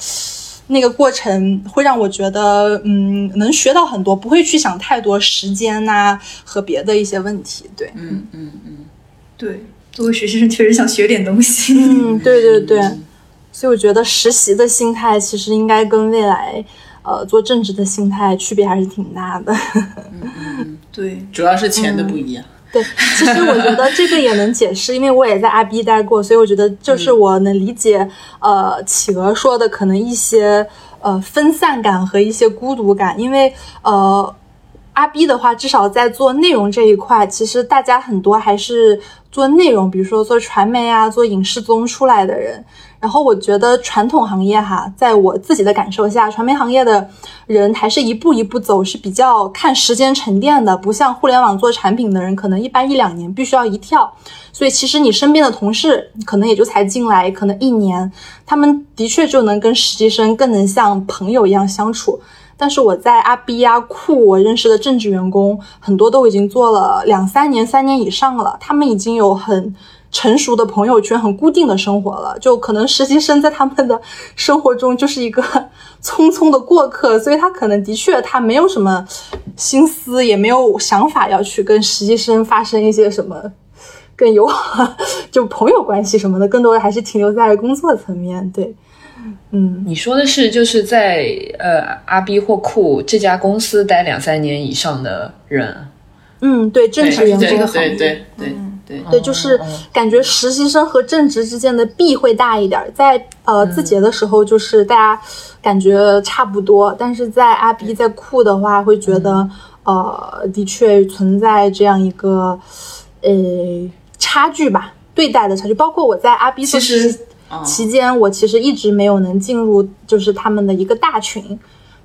B: 那个过程会让我觉得，嗯，能学到很多，不会去想太多时间呐、和别的一些问题。对，
D: 嗯嗯嗯，
C: 对。作为学习生，确实想学点东西。
B: 嗯，对对对，所以我觉得实习的心态其实应该跟未来呃做正职的心态区别还是挺大的。
D: 嗯，
C: 对，
D: 主要是钱的不一样。
B: 嗯、对，其实我觉得这个也能解释，因为我也在阿 B 待过，所以我觉得就是我能理解、嗯、呃企鹅说的可能一些呃分散感和一些孤独感，因为呃。阿 B 的话，至少在做内容这一块，其实大家很多还是做内容，比如说做传媒啊、做影视综出来的人。然后我觉得传统行业哈，在我自己的感受下，传媒行业的人还是一步一步走，是比较看时间沉淀的，不像互联网做产品的人，可能一般一两年必须要一跳。所以其实你身边的同事可能也就才进来，可能一年，他们的确就能跟实习生更能像朋友一样相处。但是我在阿 B 啊酷，我认识的正职员工很多都已经做了两三年、三年以上了，他们已经有很成熟的朋友圈、很固定的生活了。就可能实习生在他们的生活中就是一个匆匆的过客，所以他可能的确他没有什么心思，也没有想法要去跟实习生发生一些什么更友好 就朋友关系什么的，更多的还是停留在工作层面。对。嗯，
E: 你说的是就是在呃阿 B 或酷这家公司待两三年以上的人，
B: 嗯，对，正式员工
D: 对对对对对对
B: 对，就是感觉实习生和正职之间的弊会大一点儿，在呃字节的时候，就是大家感觉差不多，但是在阿 B 在酷的话，会觉得呃的确存在这样一个呃差距吧，对待的差距。包括我在阿 B 做
D: 其实
B: 实习期间，我其实一直没有能进入就是他们的一个大群。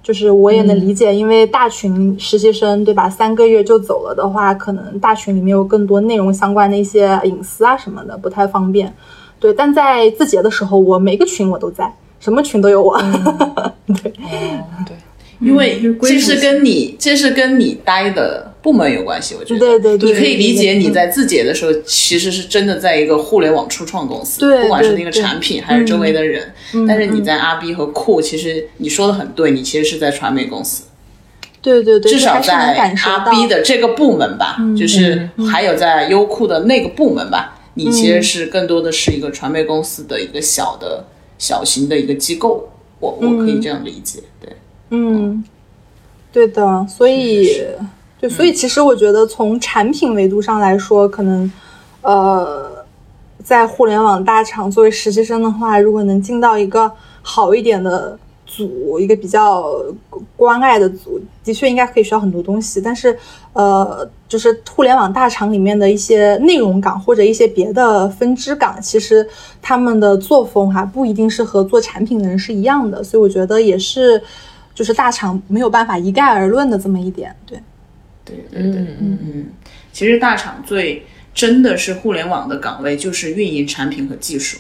B: 就是我也能理解，因为大群实习生对吧，三个月就走了的话，可能大群里面有更多内容相关的一些隐私啊什么的，不太方便。对，但在字节的时候，我每个群我都在，什么群都有我。对，
E: 对，
D: 因为
C: 就是归
D: 这是跟你这是跟你待的部门有关系，我觉得。
B: 对对对
D: 你可以理解你在字节的时候，其实是真的在一个互联网初创公司，
B: 对
D: 不管是那个产品还是周围的人。但是你在阿 B 和酷，其实你说的很对，你其实是在传媒公司，
B: 对对对，
D: 至少在阿。B 的这个部门吧，就是还有在优酷的那个部门吧，你其实是更多的是一个传媒公司的一个小的小型的一个机构，我我可以这样理解，对。
B: 嗯，对的，所以对，所以其实我觉得从产品维度上来说，可能呃，在互联网大厂作为实习生的话，如果能进到一个好一点的组，一个比较关爱的组，的确应该可以学到很多东西。但是呃，就是互联网大厂里面的一些内容岗或者一些别的分支岗，其实他们的作风哈、不一定是和做产品的人是一样的，所以我觉得也是。就是大厂没有办法一概而论的这么一点，对，
D: 对对对，嗯嗯，其实大厂最真的是互联网的岗位就是运营产品和技术，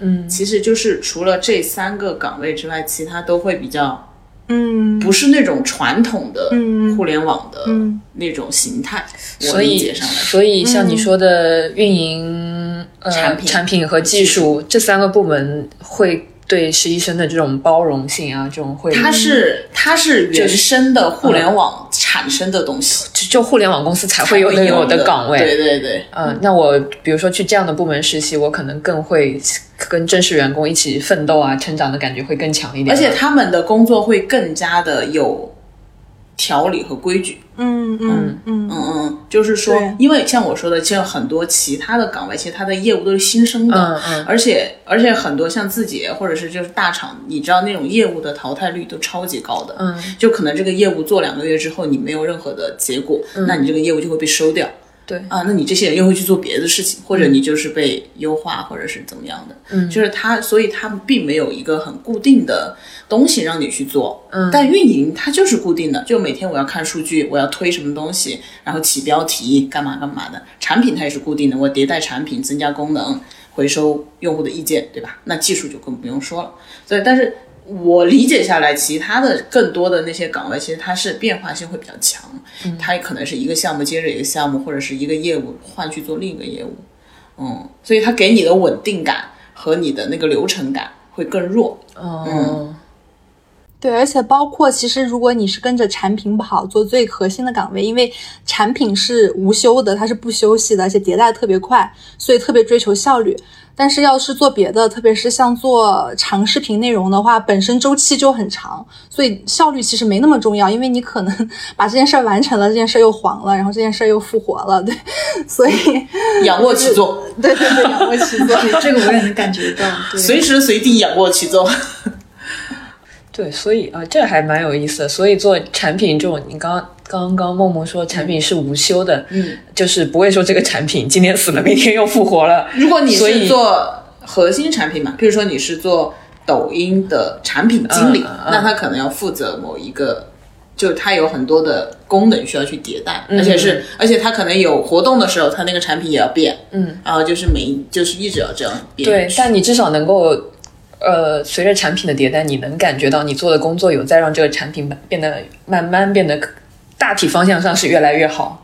E: 嗯，
D: 其实就是除了这三个岗位之外，其他都会比较
B: 嗯。
D: 不是那种传统的
B: 嗯。
D: 互联网的
B: 嗯。
D: 那种形态，
E: 所以所以像你说的运营、呃
D: 产品。
E: 产品和技术这三个部门会对实习生的这种包容性啊，这种会
D: 它是它是原生的互联网产生的东西，
E: 就就互联网公司才会有
D: 会
E: 的有
D: 的
E: 岗位，
D: 对对对，
E: 嗯，那我比如说去这样的部门实习，我可能更会跟正式员工一起奋斗啊，成长的感觉会更强一点。
D: 而且他们的工作会更加的有条理和规矩。
B: 嗯嗯嗯
D: 嗯嗯，就是说，因为像我说的，像很多其他的岗位，其实它的业务都是新生的，
E: 嗯嗯。
D: 而且而且很多像自己或者是就是大厂，你知道那种业务的淘汰率都超级高的，
E: 嗯，
D: 就可能这个业务做两个月之后，你没有任何的结果，那你这个业务就会被收掉。
E: 对。
D: 啊，那你这些人又会去做别的事情，或者你就是被优化，或者是怎么样的，
E: 嗯。
D: 就是他，所以他们并没有一个很固定的东西让你去做，
E: 嗯
D: 但运营它就是固定的，就每天我要看数据，我要推什么东西，然后起标题，干嘛干嘛的。产品它也是固定的，我迭代产品，增加功能，回收用户的意见，对吧？那技术就更不用说了。所以，但是我理解下来，其他的更多的那些岗位，其实它是变化性会比较强，它也可能是一个项目接着一个项目，或者是一个业务换去做另一个业务，嗯，所以它给你的稳定感和你的那个流程感会更弱。
E: 嗯
B: 对，而且包括其实如果你是跟着产品跑做最核心的岗位，因为产品是无休的，它是不休息的，而且迭代特别快，所以特别追求效率。但是要是做别的，特别是像做长视频内容的话，本身周期就很长，所以效率其实没那么重要，因为你可能 把这件事儿完成了，这件事儿又黄了，然后这件事儿又复活了，对，所以
D: 仰卧起坐，
B: 对对对，仰卧起坐。
C: 这个我也能感觉到。对，
D: 随时随地仰卧起坐。
E: 对，所以啊、这还蛮有意思的。所以做产品这种，你刚刚刚梦梦说产品是无休的，
D: 嗯，
E: 就是不会说这个产品今天死了，明天又复活了。
D: 如果你是做核心产品嘛，比如说你是做抖音的产品经理，那他可能要负责某一个，就它有很多的功能需要去迭代，
E: 嗯
D: 而且是，而且它可能有活动的时候，它那个产品也要变，
E: 嗯，
D: 然后就是每就是一直要这样变。
E: 对，但你至少能够，呃，随着产品的迭代，你能感觉到你做的工作有在让这个产品变得慢慢变得大体方向上是越来越好。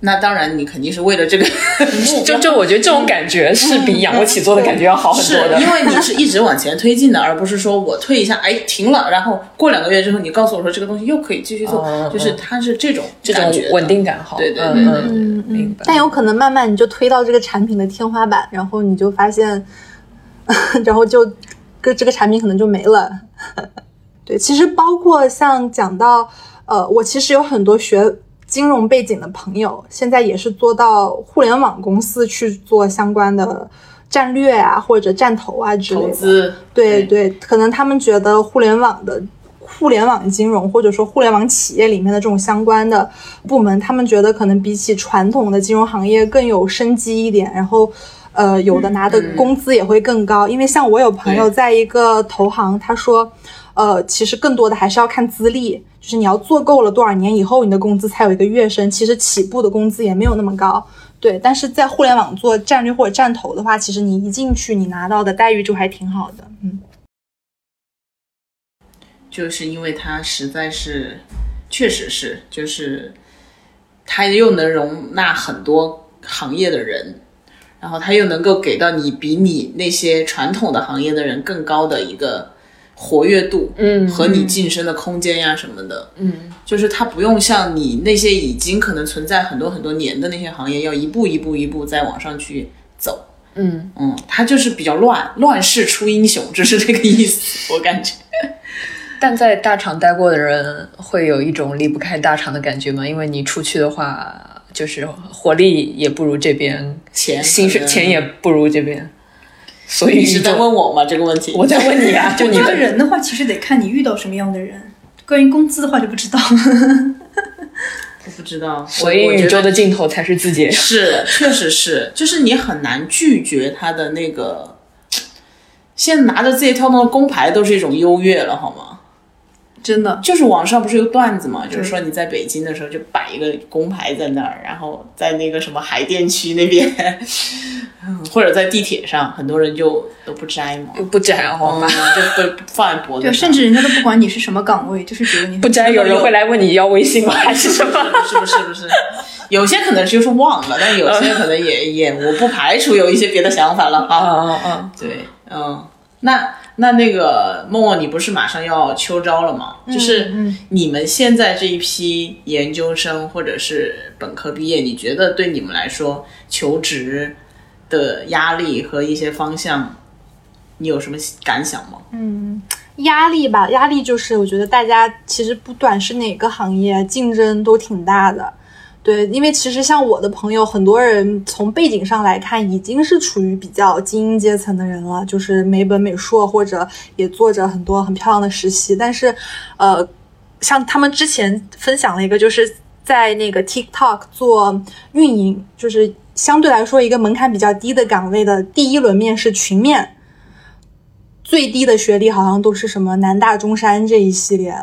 D: 那当然你肯定是为了这个。
E: 就就我觉得这种感觉是比仰卧起坐的感觉要好很多的。
D: 因为你是一直往前推进的，而不是说我推一下，哎，停了，然后过两个月之后，你告诉我说这个东西又可以继续做，就是它是这种
E: 这种稳定感好，
D: 对对对
E: 嗯
D: 对
E: 嗯，明白。
B: 但有可能慢慢你就推到这个产品的天花板，然后你就发现，然后就个这个产品可能就没了。对，其实包括像讲到，呃，我其实有很多学金融背景的朋友，现在也是做到互联网公司去做相关的战略啊，或者战投啊之类的。
D: 投资，
B: 对对，可能他们觉得互联网的互联网金融或者说互联网企业里面的这种相关的部门，他们觉得可能比起传统的金融行业更有生机一点，然后。呃，有的拿的工资也会更高，因为像我有朋友在一个投行，他说，呃，其实更多的还是要看资历，就是你要做够了多少年以后，你的工资才有一个跃升。其实起步的工资也没有那么高，对。但是在互联网做战略或者战投的话，其实你一进去，你拿到的待遇就还挺好的，嗯。
D: 就是因为它实在是，确实是，就是它又能容纳很多行业的人，然后他又能够给到你比你那些传统的行业的人更高的一个活跃度，
E: 嗯
D: 和你晋升的空间呀什么的，
E: 嗯，
D: 就是他不用像你那些已经可能存在很多很多年的那些行业，要一步一步一步再往上去走。
E: 嗯
D: 嗯，他就是比较乱，乱世出英雄，就是这个意思，我感觉。
E: 但在大厂待过的人会有一种离不开大厂的感觉吗？因为你出去的话，就是活力也不如这边，
D: 钱
E: 薪水钱也不如这边，所以
D: 你是在问我吗？这个问题？
E: 我在问你啊，就你
C: 这个人的话，其实得看你遇到什么样的人。关于工资的话就不知道。
D: 我不知道，
E: 所以宇宙的尽头才是自己。
D: 是，确实是，就是你很难拒绝他的那个。现在拿着自己跳动的工牌都是一种优越了，好吗？
C: 真的，
D: 就是网上不是有段子嘛，就是说你在北京的时候就摆一个工牌在那儿，然后在那个什么海淀区那边，或者在地铁上，很多人就都不摘嘛，
E: 不摘好
D: 嗯
E: 吗？，
D: 就被放在脖子上对，
C: 甚至人家都不管你是什么岗位，就是觉得你
E: 不摘有人会来问你要微信吗？还是什么？
D: 是不是不是？有些可能就是忘了，但有些可能也也，我不排除有一些别的想法了
E: 啊
D: 啊。
E: 啊啊！
D: 对，嗯，那那那个梦梦，你不是马上要秋招了吗？就是你们现在这一批研究生或者是本科毕业，你觉得对你们来说求职的压力和一些方向，你有什么感想吗？
B: 嗯压力吧，压力就是我觉得大家其实不管是哪个行业，竞争都挺大的。对，因为其实像我的朋友，很多人从背景上来看，已经是处于比较精英阶层的人了，就是美本美硕，或者也做着很多很漂亮的实习。但是，呃，像他们之前分享了一个，就是在那个 TikTok 做运营，就是相对来说一个门槛比较低的岗位的第一轮面试群面，最低的学历好像都是什么南大、中山这一系列，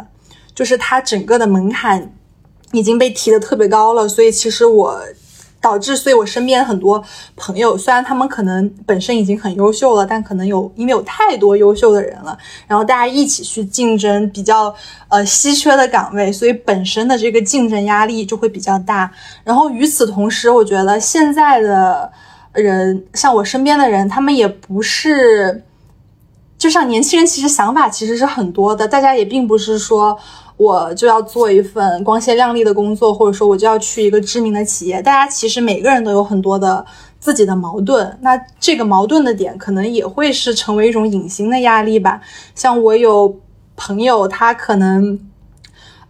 B: 就是它整个的门槛已经被提的特别高了，所以其实我导致，所以我身边很多朋友，虽然他们可能本身已经很优秀了，但可能有因为有太多优秀的人了，然后大家一起去竞争比较呃稀缺的岗位，所以本身的这个竞争压力就会比较大。然后与此同时，我觉得现在的人，像我身边的人，他们也不是。就像年轻人，其实想法其实是很多的，大家也并不是说我就要做一份光鲜亮丽的工作，或者说我就要去一个知名的企业。大家其实每个人都有很多的自己的矛盾，那这个矛盾的点可能也会是成为一种隐形的压力吧。像我有朋友，他可能。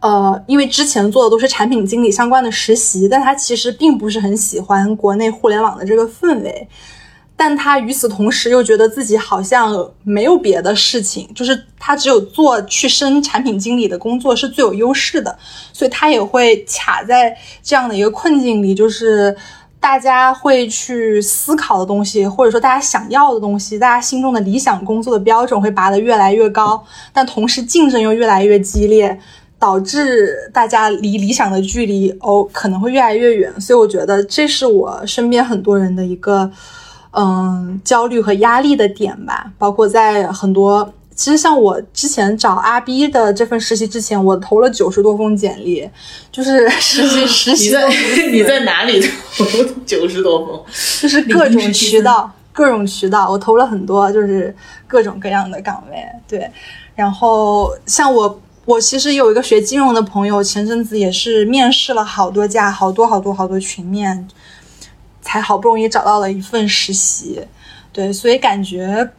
B: 呃，因为之前做的都是产品经理相关的实习，但他其实并不是很喜欢国内互联网的这个氛围。但他与此同时又觉得自己好像没有别的事情，就是他只有做去升产品经理的工作是最有优势的，所以他也会卡在这样的一个困境里，就是大家会去思考的东西，或者说大家想要的东西，大家心中的理想工作的标准会拔得越来越高，但同时竞争又越来越激烈。导致大家离理想的距离哦可能会越来越远，所以我觉得这是我身边很多人的一个嗯焦虑和压力的点吧。包括在很多，其实像我之前找阿 B 的这份实习之前，我投了九十多封简历，就是实习实
D: 你
B: 习
D: 在你在哪里投九十多封？
B: 就是各种渠道，各种渠道，我投了很多，就是各种各样的岗位。对，然后像我，我其实有一个学金融的朋友，前阵子也是面试了好多家，好多好多好多群面，才好不容易找到了一份实习。对，所以感觉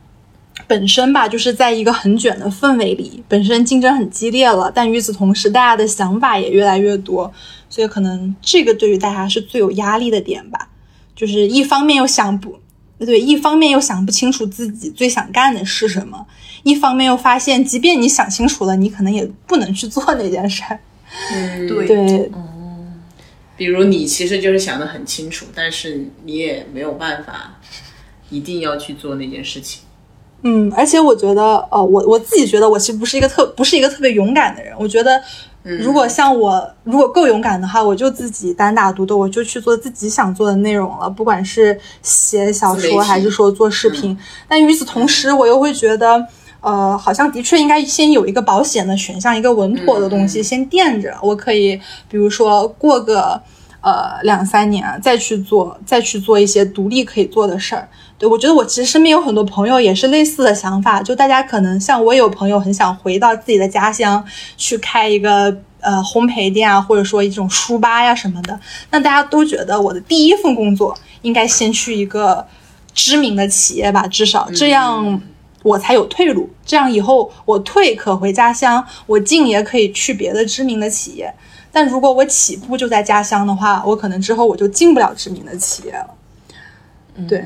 B: 本身吧，就是在一个很卷的氛围里，本身竞争很激烈了，但与此同时，大家的想法也越来越多，所以可能这个对于大家是最有压力的点吧。就是一方面又想不对，一方面又想不清楚自己最想干的是什么，一方面又发现，即便你想清楚了，你可能也不能去做那件事儿。
D: 嗯，
C: 对
B: 对，
D: 比如你其实就是想的很清楚，但是你也没有办法一定要去做那件事情。
B: 嗯，而且我觉得，呃，我我自己觉得我其实不是一个特不是一个特别勇敢的人。我觉得，如果像我如果够勇敢的话，我就自己单打独斗，我就去做自己想做的内容了，不管是写小说还是说做视频。但与此同时，我又会觉得。呃，好像的确应该先有一个保险的选项，一个稳妥的东西先垫着，我可以，比如说过个呃两三年啊，再去做，再去做一些独立可以做的事儿。对我觉得我其实身边有很多朋友也是类似的想法，就大家可能像我有朋友很想回到自己的家乡去开一个呃烘焙店啊，或者说一种书吧呀什么的。那大家都觉得我的第一份工作应该先去一个知名的企业吧，至少这样。我才有退路，这样以后我退可回家乡，我进也可以去别的知名的企业。但如果我起步就在家乡的话，我可能之后我就进不了知名的企业了。对，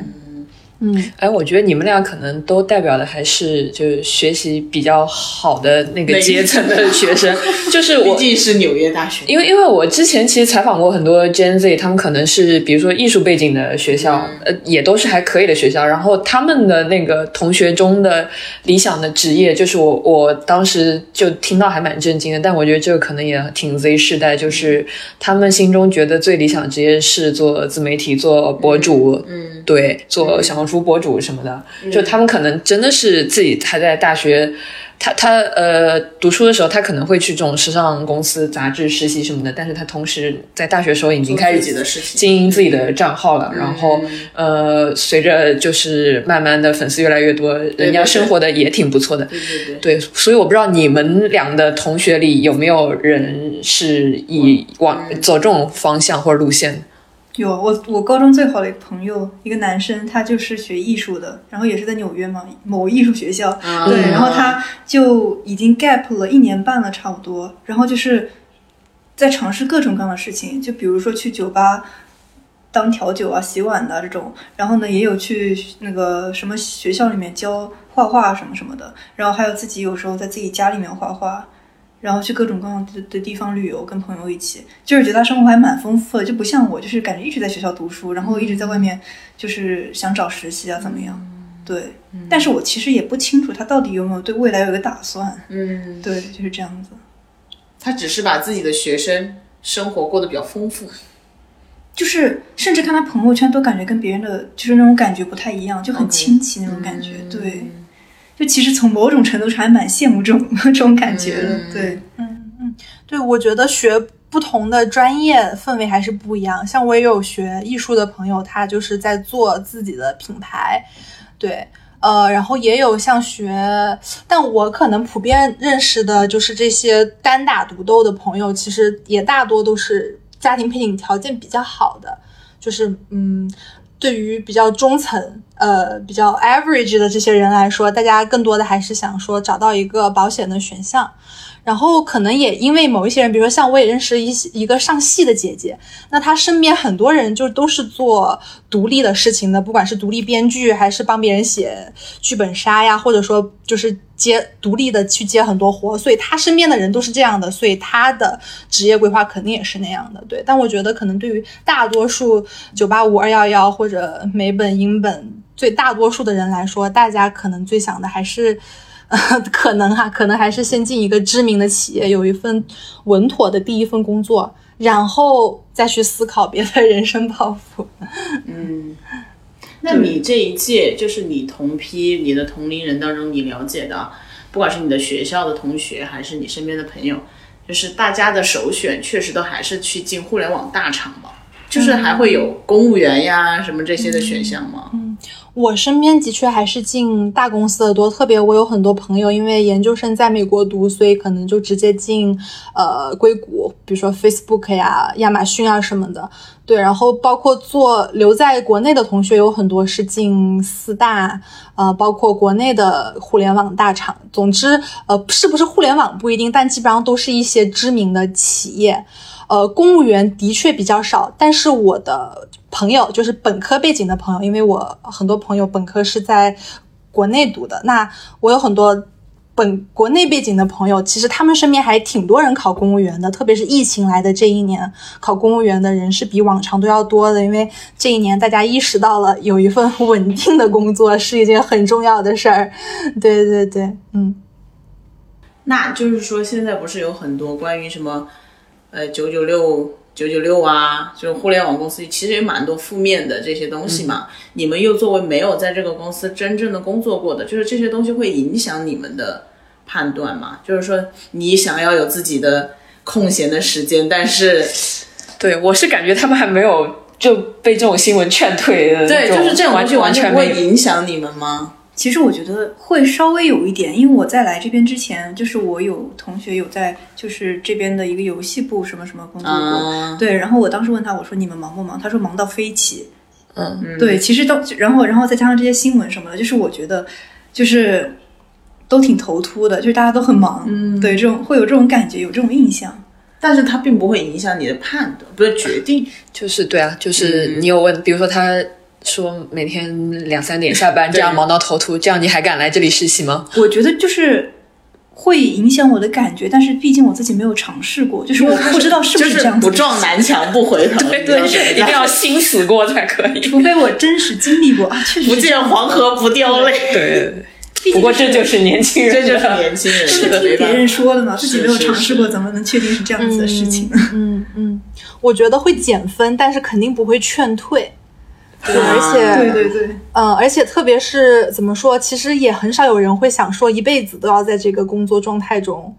E: 哎，我觉得你们俩可能都代表的还是就是学习比较好的那个阶层的学生，就是我
D: 毕竟是纽约大学，
E: 因为因为我之前其实采访过很多 Gen Z，他们可能是比如说艺术背景的学校，呃，也都是还可以的学校。然后他们的那个同学中的理想的职业，就是我我当时就听到还蛮震惊的。但我觉得这个可能也挺 Z 世代，就是他们心中觉得最理想职业是做自媒体、做博主，
D: 嗯，
E: 对，做小红书博主什么的。就他们可能真的是自己还在大学。他他呃读书的时候，他可能会去这种时尚公司、杂志实习什么的，但是他同时在大学时候已经开始经营自己的账号了。然后呃，随着就是慢慢的粉丝越来越多，人家生活的也挺不错的。
D: 对对对。
E: 对，所以我不知道你们俩的同学里有没有人是以往走这种方向或者路线的。
C: 有我，我高中最好的一个朋友，一个男生，他就是学艺术的，然后也是在纽约嘛，某艺术学校。
D: 啊
C: 对，然后他就已经 gap 了一年半了，差不多。然后就是在尝试各种各样的事情，就比如说去酒吧当调酒啊、洗碗的这种。然后呢，也有去那个什么学校里面教画画什么什么的。然后还有自己有时候在自己家里面画画。然后去各种各样的的地方旅游，跟朋友一起，就是觉得他生活还蛮丰富的，就不像我，就是感觉一直在学校读书，然后一直在外面，就是想找实习啊，怎么样？对，但是我其实也不清楚他到底有没有对未来有一个打算。
D: 嗯，
C: 对，就是这样子。
D: 他只是把自己的学生生活过得比较丰富。
C: 就是甚至看他朋友圈都感觉跟别人的就是那种感觉不太一样，就很清奇那种感觉。对，就其实从某种程度上还蛮羡慕这种这种感觉的。
D: 嗯
C: 对，
B: 对，我觉得学不同的专业氛围还是不一样。像我也有学艺术的朋友，他就是在做自己的品牌，对，呃，然后也有像学，但我可能普遍认识的就是这些单打独斗的朋友，其实也大多都是家庭背景条件比较好的，就是嗯。对于比较中层、呃比较 average 的这些人来说，大家更多的还是想说找到一个保险的选项。然后可能也因为某一些人，比如说像我也认识一些一个上戏的姐姐，那她身边很多人就都是做独立的事情的，不管是独立编剧，还是帮别人写剧本杀呀，或者说就是接独立的去接很多活，所以她身边的人都是这样的，所以她的职业规划肯定也是那样的。对，但我觉得可能对于大多数九八五、二幺幺或者美本、英本，最大多数的人来说，大家可能最想的还是。呃，可能哈、可能还是先进一个知名的企业，有一份稳妥的第一份工作，然后再去思考别的人生抱负。
D: 嗯，那你这一届就是你同批你的同龄人当中，你了解的，不管是你的学校的同学，还是你身边的朋友，就是大家的首选确实都还是去进互联网大厂嘛，就是还会有公务员呀什么这些的选项吗？
B: 嗯，我身边的确还是进大公司的多，特别我有很多朋友，因为研究生在美国读，所以可能就直接进呃硅谷，比如说 Facebook 呀、亚马逊啊什么的。对，然后包括做留在国内的同学有很多是进四大，呃，包括国内的互联网大厂。总之，呃，是不是互联网不一定，但基本上都是一些知名的企业。呃，公务员的确比较少，但是我的朋友就是本科背景的朋友，因为我很多朋友本科是在国内读的，那我有很多本国内背景的朋友，其实他们身边还挺多人考公务员的，特别是疫情来的这一年，考公务员的人是比往常都要多的，因为这一年大家意识到了有一份稳定的工作是一件很重要的事儿。对对对，嗯。
D: 那就是说，现在不是有很多关于什么？呃，九九六九九六啊，就是互联网公司其实也蛮多负面的这些东西嘛。你们又作为没有在这个公司真正的工作过的，就是这些东西会影响你们的判断嘛？就是说，你想要有自己的空闲的时间，但是，
E: 对我是感觉他们还没有就被这种新闻劝退的，
D: 对，就是这种
E: 完全完全
D: 不会影响你们吗？
C: 其实我觉得会稍微有一点，因为我在来这边之前，就是我有同学有在就是这边的一个游戏部什么什么工作过，对。然后我当时问他，我说你们忙不忙？他说忙到飞起。
E: 嗯，
C: 对。其实都，然后然后再加上这些新闻什么的，就是我觉得就是都挺头秃的，就是大家都很忙。嗯，对，这种会有这种感觉，有这种印象。
D: 但是它并不会影响你的判断，不是决定。
E: 就是对啊，就是你有问，比如说他。说每天两三点下班，这样忙到头秃，这样你还敢来这里实习吗？
C: 我觉得就是会影响我的感觉，但是毕竟我自己没有尝试过，就是我不知道是不是这样
D: 子。不撞南墙不回头，
E: 对对，一定要心死过才可以。
C: 除非我真实经历过啊，确实
D: 不见黄河不掉泪。
E: 对，对不过这就是年轻人，
D: 这就是年轻人，
C: 是听别人说的嘛，自己没有尝试过，怎么能确定是这样子的事情？
B: 嗯嗯，我觉得会减分，但是肯定不会劝退。对，而且
C: 对对对，
B: 嗯，而且特别是怎么说，其实也很少有人会想说一辈子都要在这个工作状态中。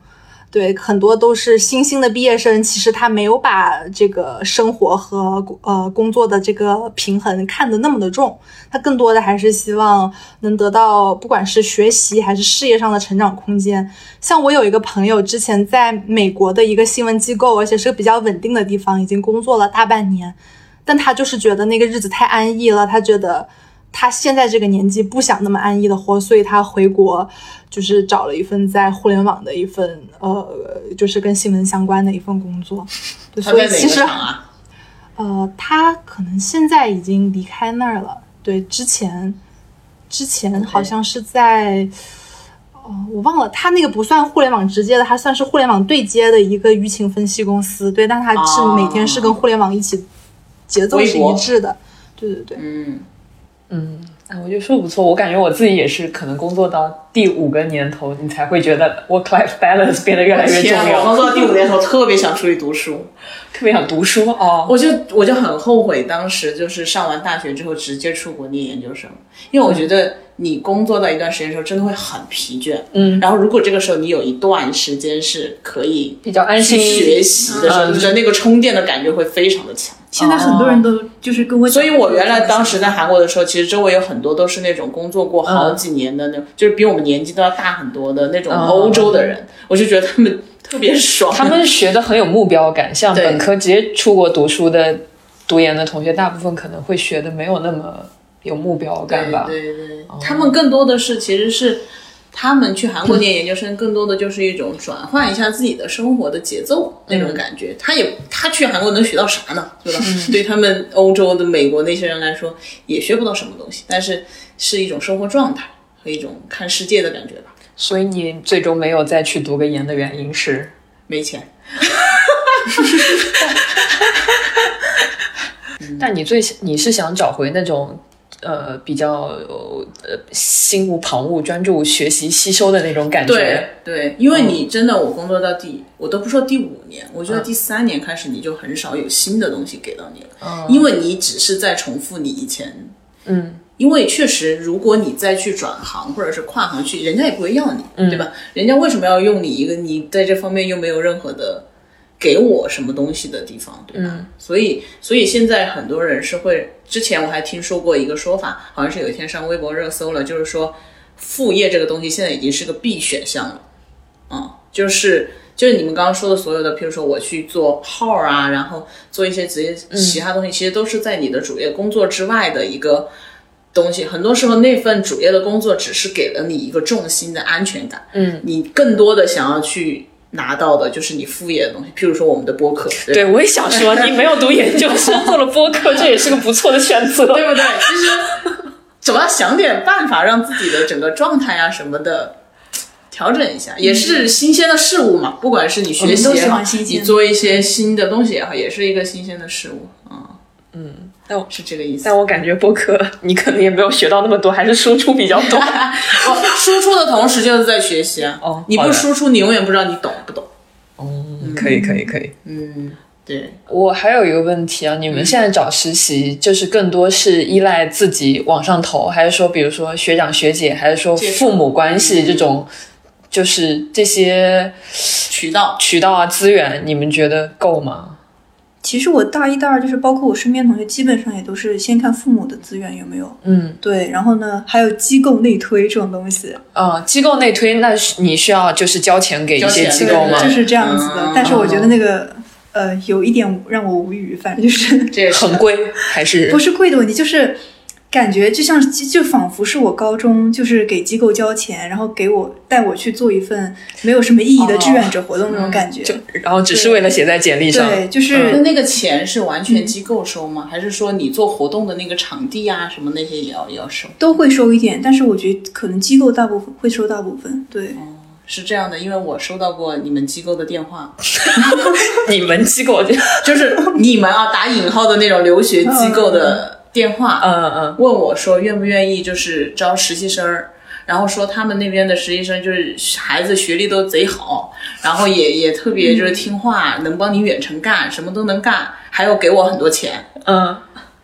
B: 对，很多都是新兴的毕业生，其实他没有把这个生活和呃工作的这个平衡看得那么的重，他更多的还是希望能得到不管是学习还是事业上的成长空间。像我有一个朋友，之前在美国的一个新闻机构，而且是个比较稳定的地方，已经工作了大半年。但他就是觉得那个日子太安逸了，他觉得他现在这个年纪不想那么安逸的活，所以他回国就是找了一份在互联网的一份呃，就是跟新闻相关的一份工作。所以其实呃，他可能现在已经离开那儿了。对，之前之前好像是在哦，我忘了，他那个不算互联网直接的，他算是互联网对接的一个舆情分析公司。对，但他是每天是跟互联网一起。节奏是一致的，对对对，
D: 嗯
E: 嗯，哎，我觉得说不错，我感觉我自己也是，可能工作到第五个年头，你才会觉得 work life balance 变得越来越重要。
D: 工作到第五年头，特别想出去读书，
E: 特别想读书哦。
D: 我就我就很后悔，当时就是上完大学之后直接出国念研究生，因为我觉得你工作到一段时间的时候，真的会很疲倦。
E: 嗯，
D: 然后如果这个时候你有一段时间是可以
E: 比较安心
D: 学习的时候，你觉得那个充电的感觉会非常的强。
C: 现在很多人都就是跟我，
D: 所以我原来当时在韩国的时候，其实周围有很多都是那种工作过好几年的，那就是比我们年纪都要大很多的那种欧洲的人，我就觉得他们 特别爽。
E: 他们学的很有目标感，像本科直接出国读书的、读研的同学，大部分可能会学的没有那么有目标感吧。
D: 对对，他们更多的是其实是。他们去韩国念研究生，更多的就是一种转换一下自己的生活的节奏那种感觉。他也他去韩国能学到啥呢？对吧？对他们欧洲的、美国那些人来说，也学不到什么东西。但是是一种生活状态和一种看世界的感觉吧。
E: 所以你最终没有再去读个研的原因是
D: 没钱。
E: 但你最你是想找回那种。呃，比较呃心无旁骛、专注学习、吸收的那种感觉。
D: 对对，因为你真的，我工作到第，我都不说第五年，我觉得第三年开始，你就很少有新的东西给到你了，因为你只是在重复你以前。
E: 嗯，
D: 因为确实，如果你再去转行或者是跨行去，人家也不会要你，对吧？人家为什么要用你一个你在这方面又没有任何的？给我什么东西的地方，对吧？所以，所以现在很多人是会，之前我还听说过一个说法，好像是有一天上微博热搜了，就是说副业这个东西现在已经是个必选项了，嗯，就是就是你们刚刚说的所有的，譬如说我去做号啊，然后做一些职业其他东西，其实都是在你的主业工作之外的一个。东西很多时候，那份主业的工作只是给了你一个重心的安全感。
E: 嗯，
D: 你更多的想要去拿到的就是你副业的东西，譬如说我们的播客。对
E: 对，我也想说，你没有读研究生，做了播客，这也是个不错的选择，
D: 对不对？其实总要想点办法，让自己的整个状态啊什么的调整一下，也是新鲜的事物嘛。不管是你学习也好，你做一些新的东西也好，也是一个新鲜的事物。嗯
E: 嗯，但我
D: 是这个意思。
E: 但我感觉播客你可能也没有学到那么多，还是输出比较多。
D: 我输出的同时就是在学习啊。
E: 哦
D: 你不输出，你永远不知道你懂不懂。
E: 哦可以，可以，可以。
D: 嗯，对。
E: 我还有一个问题啊，你们现在找实习，就是更多是依赖自己往上投，还是说，比如说学长学姐，还是说父母关系这种，就是这些
D: 渠道，
E: 渠道啊资源，你们觉得够吗？
C: 其实我大一、大二就是包括我身边同学，基本上也都是先看父母的资源有没有。
E: 嗯，
C: 对，然后呢，还有机构内推这种东西，
E: 嗯、机构内推，那是你需要就是交钱给一些机构吗？
C: 就是这样子的。
D: 嗯
C: 但是我觉得那个呃，有一点让我无语，反正就是
D: 这也是
E: 很贵还是
C: 不是贵的问题，就是感觉就像就仿佛是我高中就是给机构交钱，然后给我带我去做一份没有什么意义的志愿者活动那种感觉。
E: 就然后只是为了写在简历上？
C: 对，就是、
D: 那那个钱是完全机构收吗？还是说你做活动的那个场地啊什么那些也要也要收？
C: 都会收一点，但是我觉得可能机构大部分会收大部分。对，
D: 是这样的，因为我收到过你们机构的电话，
E: 你们机构就
D: 就是你们啊打引号的那种留学机构的电话，
E: 嗯嗯
D: 问我说愿不愿意就是招实习生儿，然后说他们那边的实习生就是孩子学历都贼好，然后也也特别就是听话，能帮你远程干，什么都能干，还有给我很多钱。
E: 嗯，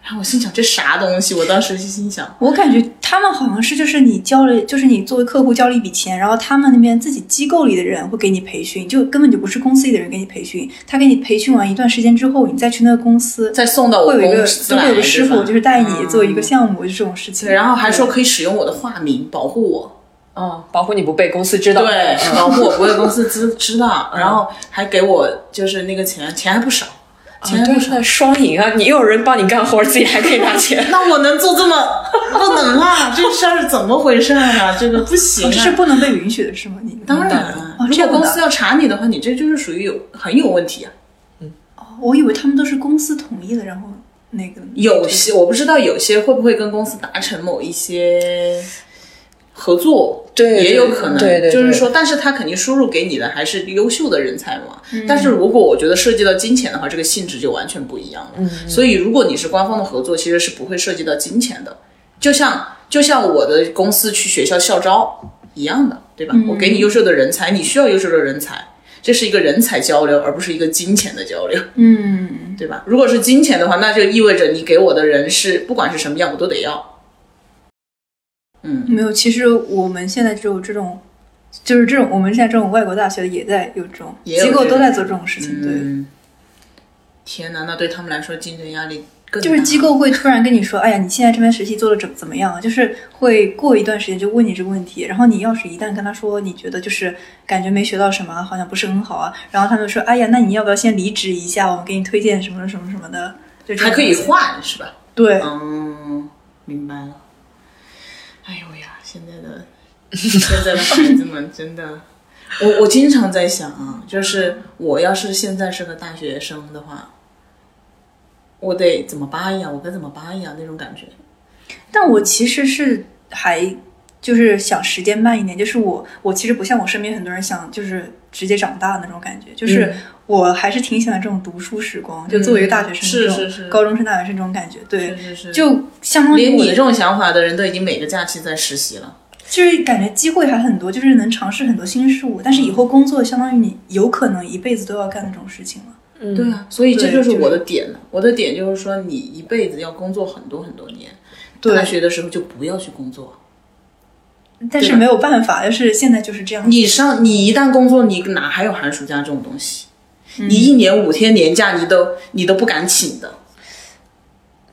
D: 然后我心想这啥东西？我当时就心想，
C: 我感觉他们好像是就是你交了，就是你作为客户交了一笔钱，然后他们那边自己机构里的人会给你培训，就根本就不是公司里的人给你培训，他给你培训完一段时间之后，你再去那个公司，
D: 再送到我
C: 会有一个就会有个师傅就是带你做一个
D: 嗯
C: 项目，就这种事情。
D: 对，然后还说可以使用我的化名保护我，
E: 嗯，保护你不被公司知道。
D: 对，
E: 嗯
D: 保护我不被公司知 知道，然后还给我就是那个钱，钱还不少，钱还不少。
E: 对，那双赢啊！你又有人帮你干活，自己还可以拿钱。
D: 那我能做这么 不能啊？这事儿是怎么回事啊？这个不行
C: 哦这是
D: 啊！
C: 不能被允许的是吗？你
D: 当然如果公司要查你的话，你这就是属于有很有问题啊。
C: 嗯哦我以为他们都是公司同意的，然后那个
D: 有些我不知道，有些会不会跟公司达成某一些合作，
E: 对
D: 也有可能。
E: 对对对
D: 就是说，但是他肯定输入给你的还是优秀的人才嘛。
E: 嗯
D: 但是如果我觉得涉及到金钱的话，这个性质就完全不一样了。
E: 嗯
D: 所以，如果你是官方的合作，其实是不会涉及到金钱的。就像就像我的公司去学校校招一样的，对吧？我给你优秀的人才，你需要优秀的人才，这是一个人才交流，而不是一个金钱的交流。
C: 嗯，
D: 对吧？如果是金钱的话，那就意味着你给我的人是不管是什么样，我都得要。
C: 没有。其实我们现在只有这种，就是这种我们现在这种外国大学也在有这种机构都在做这种事情，对。
D: 嗯，天哪，那对他们来说竞争压力更大。
C: 就是机构会突然跟你说，哎呀，你现在这边实习做的怎怎么样啊？就是会过一段时间就问你这个问题，然后你要是一旦跟他说你觉得就是感觉没学到什么，好像不是很好啊，然后他们说，哎呀，那你要不要先离职一下？我们给你推荐什么什么什么的，
D: 还可以。换是吧？
C: 对，
D: 嗯，明白了。哎呦呀，现在的 现在的孩子们真的，我我经常在想啊，就是我要是现在是个大学生的话，我得怎么扒呀？我该怎么扒呀？那种感觉。
C: 但我其实是还就是想时间慢一点，就是我我其实不像我身边很多人想就是直接长大的那种感觉，就是
D: 嗯
C: 我还是挺喜欢这种读书时光，就作为一个大学生这种、
D: 是是是
C: 高中生、大学生这种感觉，对，
D: 是是是，
C: 就相当于
D: 连你这种想法的人都已经每个假期在实习了。
C: 就是感觉机会还很多，就是能尝试很多新事物，但是以后工作相当于你有可能一辈子都要干那种事情了。
E: 嗯
D: 对啊，所以这就是我的点了。我的点就是说，你一辈子要工作很多很多年，
C: 对
D: 大学的时候就不要去工作。
C: 但是没有办法，就是现在就是这样。
D: 你上，你一旦工作，你哪还有寒暑假这种东西？你一年五天年假，你都你都不敢请的。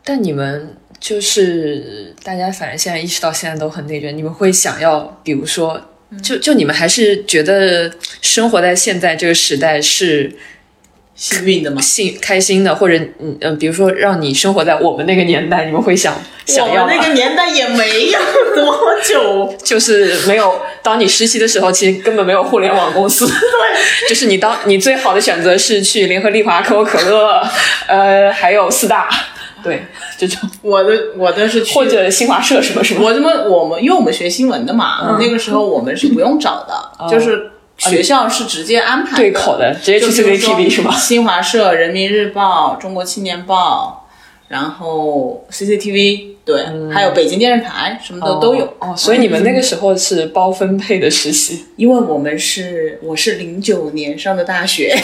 E: 但你们就是大家，反正现在意识到现在都很内卷，你们会想要，比如说，就就你们还是觉得生活在现在这个时代是
D: 幸运的嘛，
E: 幸开心的，或者嗯嗯，比如说让你生活在我们那个年代，你们会想想要吗？
D: 我那个年代也没有 多久，
E: 就是没有，当你实习的时候，其实根本没有互联网公司。对，就是你当你最好的选择是去联合利华、可口可乐，呃，还有四大，对，这种。
D: 我的我的是去
E: 或者新华社什么什么。
D: 我这么我们因为我们学新闻的嘛，那个时候我们是不用找的，就是学校是直接安排
E: 对口的，直接去 CCTV 是吧？
D: 新华社、人民日报、中国青年报，然后 CCTV，对，还有北京电视台，什么的都有。
E: 哦，所以你们那个 时候是包分配的实习，
D: 因为我们是我是零九年上的大学，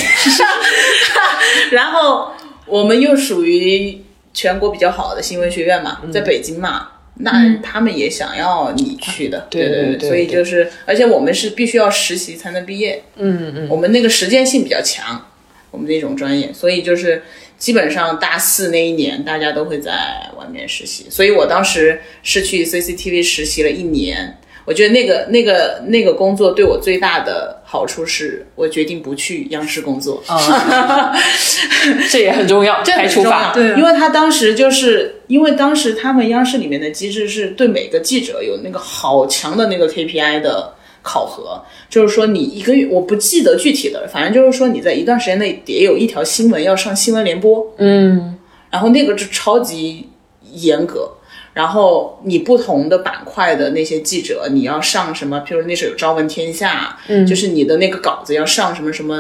D: 然后我们又属于全国比较好的新闻学院嘛，在北京嘛。那他们也想要你去的，
E: 对
D: 对
E: 对对
D: 所以就是，而且我们是必须要实习才能毕业，
E: 嗯嗯，
D: 我们那个实践性比较强，我们那种专业，所以就是。基本上大四那一年，大家都会在外面实习。所以我当时是去 CCTV 实习了一年。我觉得那个那个那个工作对我最大的好处是，我决定不去央视工作。
E: 这也很重要，
D: 这
E: 除法
D: 重要，
C: 对啊
D: 因为他当时就是因为当时他们央视里面的机制是对每个记者有那个好强的那个 KPI 的考核，就是说你一个月我不记得具体的，反正就是说你在一段时间内得有一条新闻要上新闻联播，
E: 嗯，
D: 然后那个是超级严格。然后你不同的板块的那些记者，你要上什么？譬如那时候有《朝闻天下》，嗯，就是你的那个稿子要上什么什么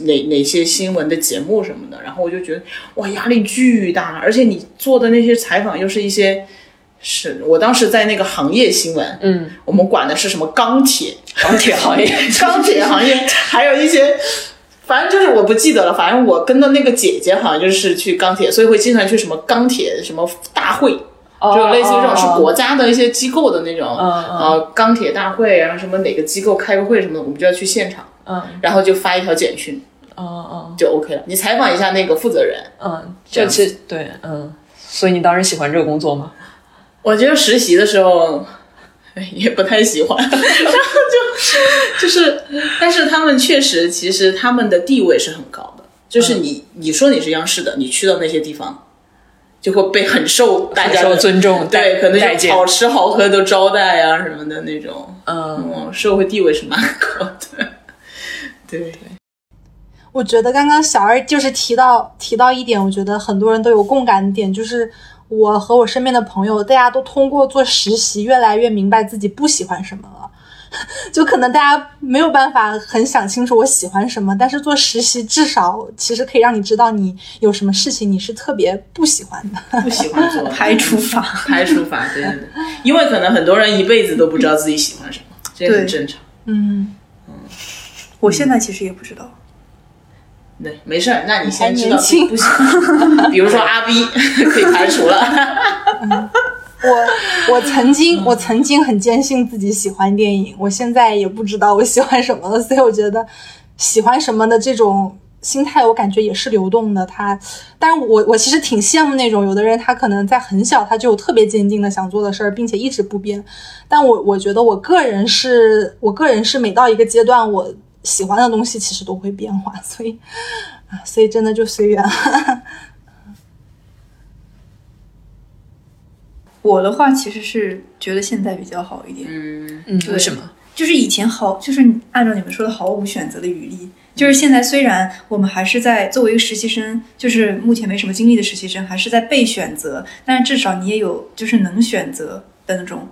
D: 哪哪些新闻的节目什么的。然后我就觉得哇，压力巨大，而且你做的那些采访又是一些，是我当时在那个行业新闻，嗯，我们管的是什么钢铁，
E: 钢铁行业，
D: 钢铁行业，还有一些。反正就是我不记得了，反正我跟的那个姐姐好像就是去钢铁，所以会经常去什么钢铁什么大会，就类似于这种是国家的一些机构的那种，呃，钢铁大会，然后什么哪个机构开个会什么的，我们就要去现场，
E: 嗯，
D: 然后就发一条简讯，
E: 哦哦
D: 就 OK 了。你采访一下那个负责人，
E: 嗯，就其实对，嗯，所以你当时喜欢这个工作吗？
D: 我觉得实习的时候哎也不太喜欢，然后就就是，但是他们确实其实他们的地位是很高的，就是你、你说你是央视的，你去到那些地方。就会被很受大家的
E: 尊重
D: 对，可能就
E: 待见。
D: 好吃好喝都招待啊什么的那种，
E: 嗯，
D: 嗯，社会地位是蛮高的，对，
B: 我觉得刚刚小二就是提到提到一点，我觉得很多人都有共感的点，就是我和我身边的朋友，大家都通过做实习，越来越明白自己不喜欢什么了。就可能大家没有办法很想清楚我喜欢什么，但是做实习至少其实可以让你知道你有什么事情你是特别不喜欢的。
D: 不喜欢做
C: 排除法。
D: 排除法，对对对，因为可能很多人一辈子都不知道自己喜欢什么，这也很正常。
B: 嗯，
C: 我现在其实也不知道，
D: 对，没事儿，那你先知道不喜欢，比如说阿 B 可以排除了。
B: 我我曾经我曾经很坚信自己喜欢电影，我现在也不知道我喜欢什么了，所以我觉得喜欢什么的这种心态，我感觉也是流动的。他，但我我其实挺羡慕那种有的人，他可能在很小他就有特别坚定的想做的事儿，并且一直不变。但我我觉得我个人是我个人是每到一个阶段，我喜欢的东西其实都会变化，所以啊，所以真的就随缘。
C: 我的话其实是觉得现在比较好一点，
D: 嗯，
E: 嗯，为什么？
C: 就是以前毫就是按照你们说的毫无选择的余地。就是现在，虽然我们还是在作为一个实习生，就是目前没什么经历的实习生，还是在被选择，但是至少你也有就是能选择的那种。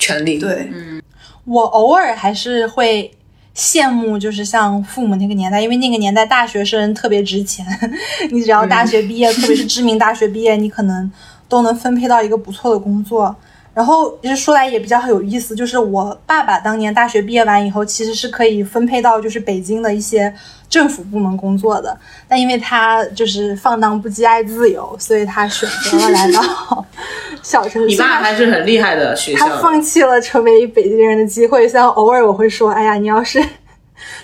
E: 权利，
C: 对，嗯
B: 我偶尔还是会羡慕，就是像父母那个年代，因为那个年代大学生特别值钱，你只要大学毕业，特别是知名大学毕业，你可能都能分配到一个不错的工作。然后其实说来也比较有意思，就是我爸爸当年大学毕业完以后，其实是可以分配到就是北京的一些政府部门工作的，但因为他就是放荡不羁、爱自由，所以他选择了来到 小城市。
D: 你爸还是很厉害的学校
B: 他放弃了成为北京人的机会，虽然偶尔我会说，哎呀，你要是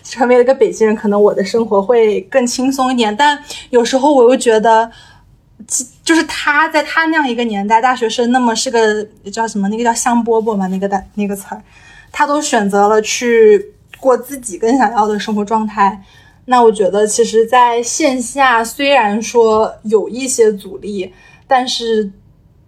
B: 成为了一个北京人，可能我的生活会更轻松一点。但有时候我又觉得，其就是他在他那样一个年代，大学生那么是个叫什么？那个叫香饽饽嘛，那个的那个词儿，他都选择了去过自己更想要的生活状态。那我觉得，其实在线下虽然说有一些阻力，但是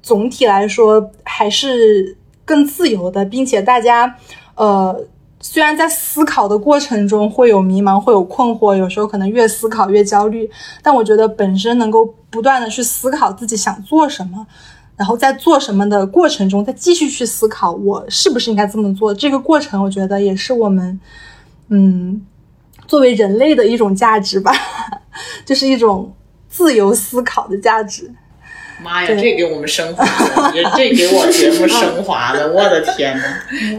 B: 总体来说还是更自由的，并且大家，呃，虽然在思考的过程中会有迷茫，会有困惑，有时候可能越思考越焦虑，但我觉得本身能够不断的去思考自己想做什么，然后在做什么的过程中，再继续去思考我是不是应该这么做，这个过程我觉得也是我们，嗯。作为人类的一种价值吧，就是一种自由思考的价值。
D: 妈呀，这给我们升华了，这给我节目升华了，我的天呐，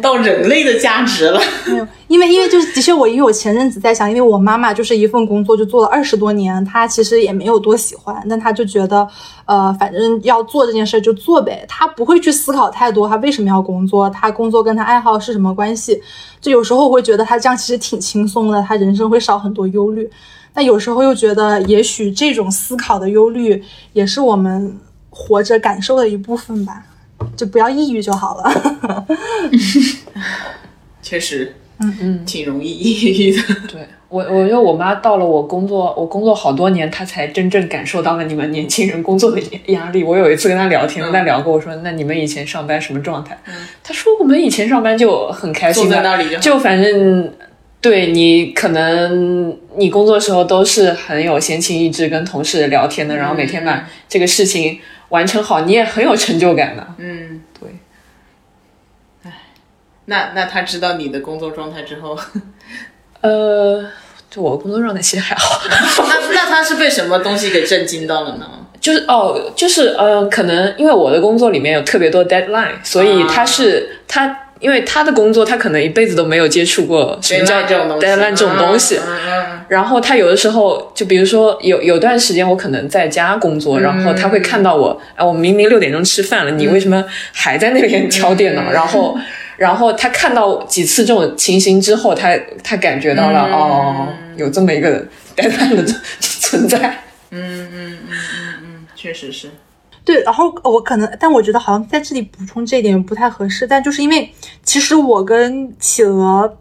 D: 到人类的价值了。
B: 没有，因为因为就是的确，我因为我前阵子在想，因为我妈妈就是一份工作就做了二十多年，她其实也没有多喜欢，但她就觉得，呃，反正要做这件事就做呗，她不会去思考太多，她为什么要工作，她工作跟她爱好是什么关系。就有时候我会觉得她这样其实挺轻松的，她人生会少很多忧虑。但有时候又觉得，也许这种思考的忧虑也是我们。活着感受的一部分吧，就不要抑郁就好了。
D: 确实，
B: 嗯
E: 嗯，
D: 挺容易抑郁的。
E: 对我，我觉得我妈到了我工作，我工作好多年，她才真正感受到了你们年轻人工作的压力。我有一次跟她聊天，跟她聊过，我说：“那你们以前上班什么状态？”她说：“我们以前上班就很开心，
D: 的在那里
E: 就就反正。”对你可能你工作的时候都是很有闲情逸致跟同事聊天的，然后每天把这个事情完成好，你也很有成就感的。
D: 嗯，
E: 对。
D: 唉，那那他知道你的工作状态之后，
E: 呃，就我工作状态其实还好。
D: 那那他是被什么东西给震惊到了呢？
E: 就是哦，就是呃，可能因为我的工作里面有特别多 deadline，所以他是他。因为他的工作，他可能一辈子都没有接触过什么叫 deadline 这种东西。然后他有的时候，就比如说有有段时间我可能在家工作，然后他会看到我，哎，我明明六点钟吃饭了，你为什么还在那边敲电脑？然后，然后他看到几次这种情形之后，他他感觉到了哦，有这么一个 deadline 的存在。
D: 嗯嗯嗯嗯嗯，确实是。
B: 对，然后我可能，但我觉得好像在这里补充这一点不太合适。但就是因为，其实我跟企鹅，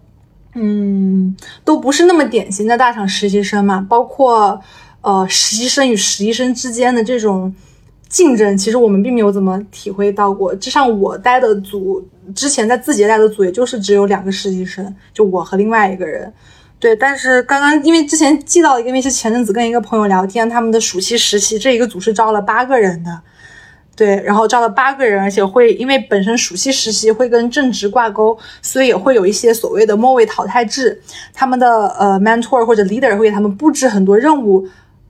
B: 嗯，都不是那么典型的大厂实习生嘛。包括呃，实习生与实习生之间的这种竞争，其实我们并没有怎么体会到过。就像我待的组，之前在字节待的组，也就是只有两个实习生，就我和另外一个人。对，但是刚刚因为之前记到一个，因为是前阵子跟一个朋友聊天，他们的暑期实习这一个组是招了八个人的。对，然后招了八个人，而且会因为本身暑期实习会跟正职挂钩，所以也会有一些所谓的末位淘汰制。他们的呃 mentor 或者 leader 会给他们布置很多任务，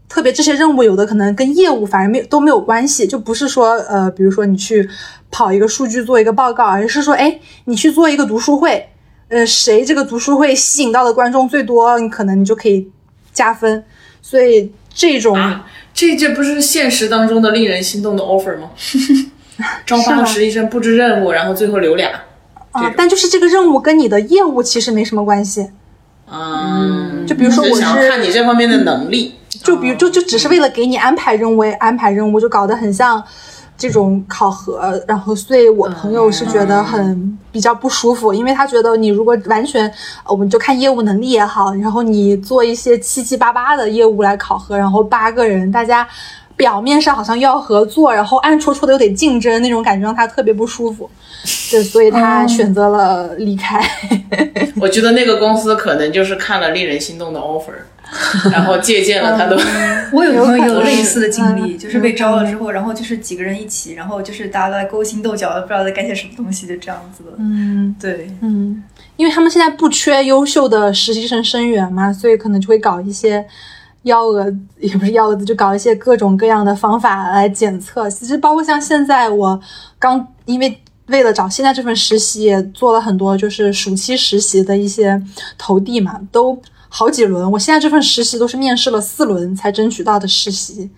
B: 特别这些任务有的可能跟业务反而没都没有关系，就不是说呃，比如说你去跑一个数据做一个报告，而是说哎，你去做一个读书会，呃，谁这个读书会吸引到的观众最多，你可能你就可以加分。所以这种。
D: 这这不是现实当中的令人心动的 offer 吗？招八个实习生布置任务，然后最后留俩。
B: 啊，但就是这个任务跟你的业务其实没什么关系。
D: 嗯，
B: 就比如说我是
D: 看你这方面的能力，
B: 就比如就就只是为了给你安排任务，安排任务就搞得很像。这种考核，然后所以我朋友是觉得很比较不舒服，因为他觉得你如果完全，我们就看业务能力也好，然后你做一些七七八八的业务来考核，然后八个人大家表面上好像要合作，然后暗戳戳的有点竞争那种感觉，让他特别不舒服，对，所以他选择了离开。
D: 我觉得那个公司可能就是看了令人心动的 offer。然后借鉴了他的，
C: 我有朋友有类似的经历，就是被招了之后，然后就是几个人一起，然后就是大家都在勾心斗角的，不知道在干些什么东西，就这样子的。
B: 嗯，
C: 对，
B: 嗯，因为他们现在不缺优秀的实习生生源嘛，所以可能就会搞一些幺蛾子，也不是幺蛾子，就搞一些各种各样的方法来检测。其实包括像现在我刚因为为了找现在这份实习，也做了很多就是暑期实习的一些投递嘛，都。好几轮，我现在这份实习都是面试了四轮才争取到的实习，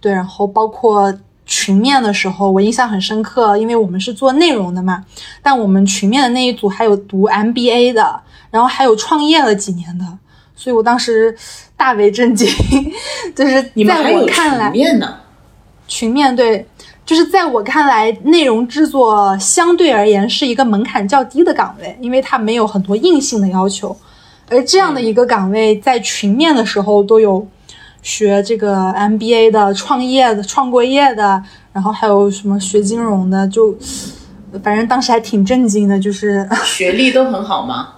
B: 对，然后包括群面的时候，我印象很深刻，因为我们是做内容的嘛，但我们群面的那一组还有读 MBA 的，然后还有创业了几年的，所以我当时大为震惊，就是在
D: 你们还有
B: 我看来
D: 群，面呢？
B: 群面对，就是在我看来，内容制作相对而言是一个门槛较低的岗位，因为它没有很多硬性的要求。而这样的一个岗位，在群面的时候都有学这个 MBA 的、创业的、创过业的，然后还有什么学金融的，就反正当时还挺震惊的，就是
D: 学历都很好吗？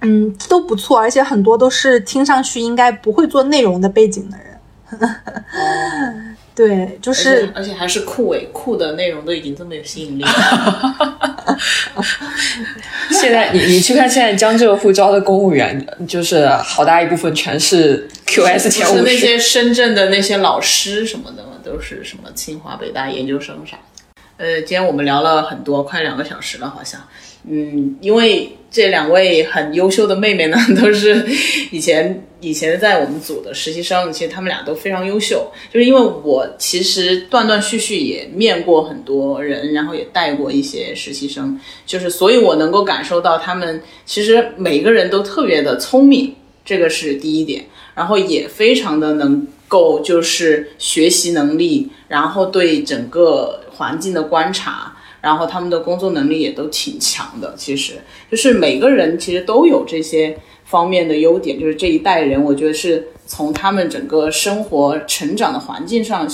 B: 嗯都不错，而且很多都是听上去应该不会做内容的背景的人。对，就
D: 而
B: 是
D: 且而且还是酷诶，酷的内容都已经这么有吸引力了。
E: 现在你你去看现在江浙沪招的公务员，就是好大一部分全是 QS 前
D: 不是那。些深圳的那些老师什么的，都是什么清华、北大研究生啥的。呃，今天我们聊了很多，快两个小时了，好像。嗯，因为这两位很优秀的妹妹呢，都是以前以前在我们组的实习生，其实她们俩都非常优秀。就是因为我其实断断续续也面过很多人，然后也带过一些实习生，就是所以我能够感受到他们其实每个人都特别的聪明，这个是第一点。然后也非常的能够就是学习能力，然后对整个环境的观察，然后他们的工作能力也都挺强的。其实就是每个人其实都有这些方面的优点，就是这一代人，我觉得是从他们整个生活成长的环境上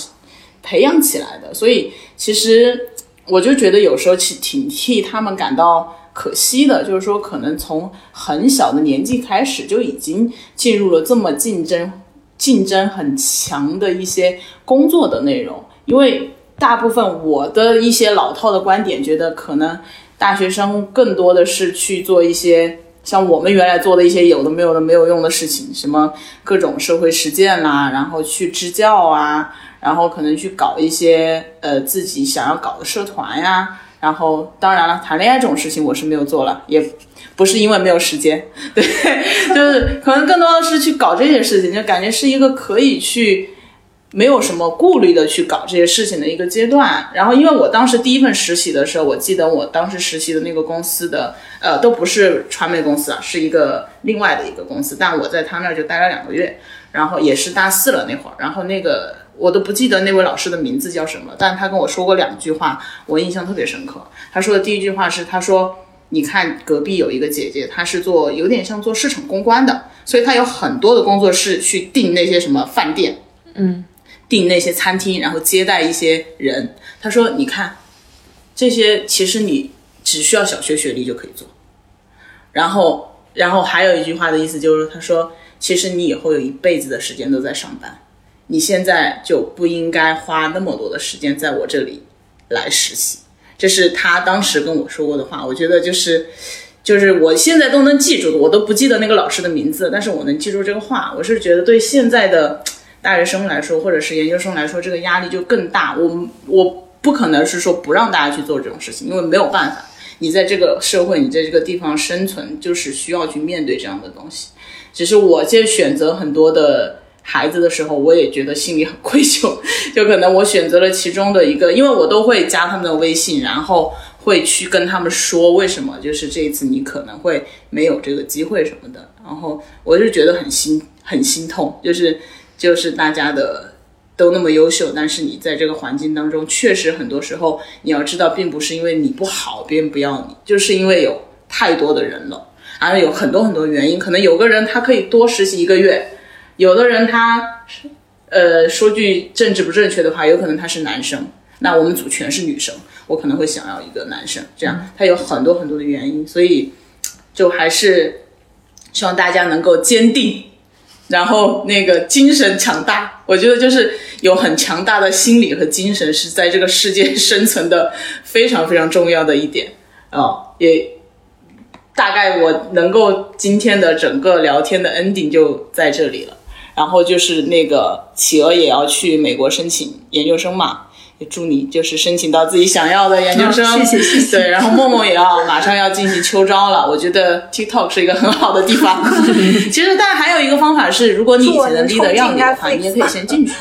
D: 培养起来的。所以其实我就觉得有时候挺挺替他们感到可惜的，就是说可能从很小的年纪开始就已经进入了这么竞争、竞争很强的一些工作的内容，因为大部分我的一些老套的观点，觉得可能大学生更多的是去做一些。像我们原来做的一些有的没有的没有用的事情，什么各种社会实践啦，然后去支教啊，然后可能去搞一些呃自己想要搞的社团呀，然后当然了，谈恋爱这种事情我是没有做了，也不是因为没有时间，对，就是可能更多的是去搞这些事情，就感觉是一个可以去没有什么顾虑的去搞这些事情的一个阶段。然后因为我当时第一份实习的时候，我记得我当时实习的那个公司的呃都不是传媒公司啊，是一个另外的一个公司，但我在他那儿就待了两个月，然后也是大四了那会儿，然后那个。我都不记得那位老师的名字叫什么，但他跟我说过两句话，我印象特别深刻。他说的第一句话是，他说：“你看隔壁有一个姐姐，她是做有点像做市场公关的，所以她有很多的工作室去订那些什么饭店，
E: 嗯，
D: 订那些餐厅，然后接待一些人。他说：你看这些，其实你只需要小学学历就可以做。然后，然后还有一句话的意思就是，他说，其实你以后有一辈子的时间都在上班。”你现在就不应该花那么多的时间在我这里来实习，这是他当时跟我说过的话。我觉得就是，就是我现在都能记住的，我都不记得那个老师的名字，但是我能记住这个话。我是觉得对现在的大学生来说，或者是研究生来说，这个压力就更大。我我不可能是说不让大家去做这种事情，因为没有办法。你在这个社会，你在这个地方生存，就是需要去面对这样的东西。只是我在选择很多的。孩子的时候，我也觉得心里很愧疚，就可能我选择了其中的一个，因为我都会加他们的微信，然后会去跟他们说为什么，就是这一次你可能会没有这个机会什么的，然后我就觉得很心很心痛，就是就是大家的都那么优秀，但是你在这个环境当中，确实很多时候你要知道，并不是因为你不好，别人不要你，就是因为有太多的人了，然后有很多很多原因，可能有个人他可以多实习一个月。有的人他，呃，说句政治不正确的话，有可能他是男生，那我们组全是女生，我可能会想要一个男生，这样他有很多很多的原因，所以就还是希望大家能够坚定，然后那个精神强大。我觉得就是有很强大的心理和精神是在这个世界生存的非常非常重要的一点哦，也。大概我能够今天的整个聊天的 ending 就在这里了，然后就是那个企鹅也要去美国申请研究生嘛，也祝你就是申请到自己想要的研究生，
C: 谢谢谢谢。
D: 对，然后默默也要 马上要进行秋招了，我觉得 TikTok 是一个很好的地方。其实，但还有一个方法是，如果你以前的 leader 要你的话，你也可以先进去，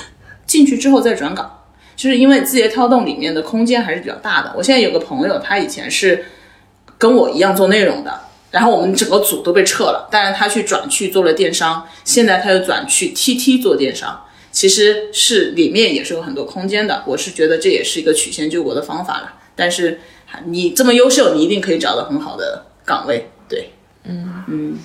D: 进去之后再转岗。就是因为字节跳动里面的空间还是比较大的。我现在有个朋友，他以前是跟我一样做内容的，然后我们整个组都被撤了，但是他去转去做了电商，现在他又转去 TT 做电商，其实是里面也是有很多空间的。我是觉得这也是一个曲线救国的方法了。但是你这么优秀，你一定可以找到很好的岗位。对，嗯嗯。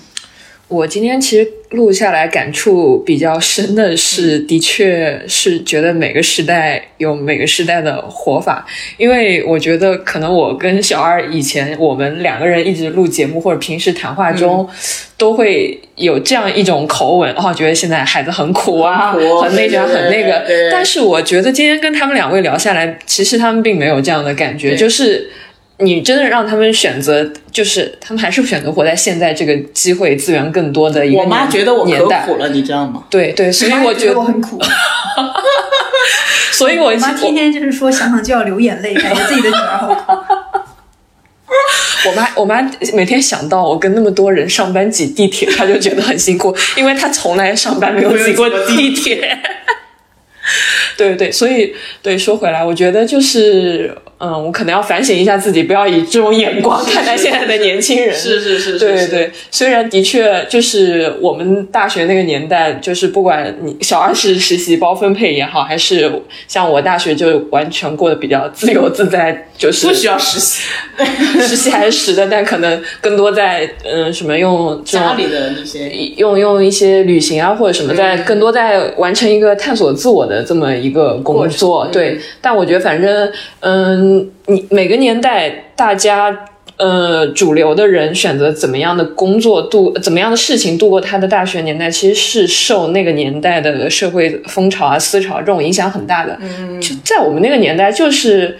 E: 我今天其实录下来感触比较深的是，的确是觉得每个时代有每个时代的活法。因为我觉得可能我跟小二以前我们两个人一直录节目或者平时谈话中，都会有这样一种口吻，哦，觉得现在孩子很苦啊，很那卷，很那个。但是我觉得今天跟他们两位聊下来，其实他们并没有这样的感觉，就是。你真的让他们选择，就是他们还是选择活在现在这个机会资源更多的一个
D: 我妈觉得我可苦了，你知道吗？
E: 对对，所以我
C: 觉
E: 得
C: 我很苦。
E: 所以我
C: 妈天天就是说想想就要流眼泪，感觉自己的女儿好苦。
E: 我妈我妈每天想到我跟那么多人上班挤地铁，她就觉得很辛苦，因为她从来上班没有挤过地铁。对对对，所以对说回来，我觉得就是。嗯，我可能要反省一下自己，不要以这种眼光看待现在的年轻人。
D: 是是是，
E: 对对对。虽然的确就是我们大学那个年代，就是不管你小二是实习包分配也好，还是像我大学就完全过得比较自由自在，就是
D: 不需要实习，
E: 实习还是实的，但可能更多在嗯什么用
D: 家里的那些
E: 用用一些旅行啊或者什么，在更多在完成一个探索自我的这么一个工作。对，但我觉得反正嗯。你每个年代，大家呃主流的人选择怎么样的工作度，怎么样的事情度过他的大学年代，其实是受那个年代的社会风潮啊、思潮这种影响很大的。
D: 嗯，
E: 就在我们那个年代，就是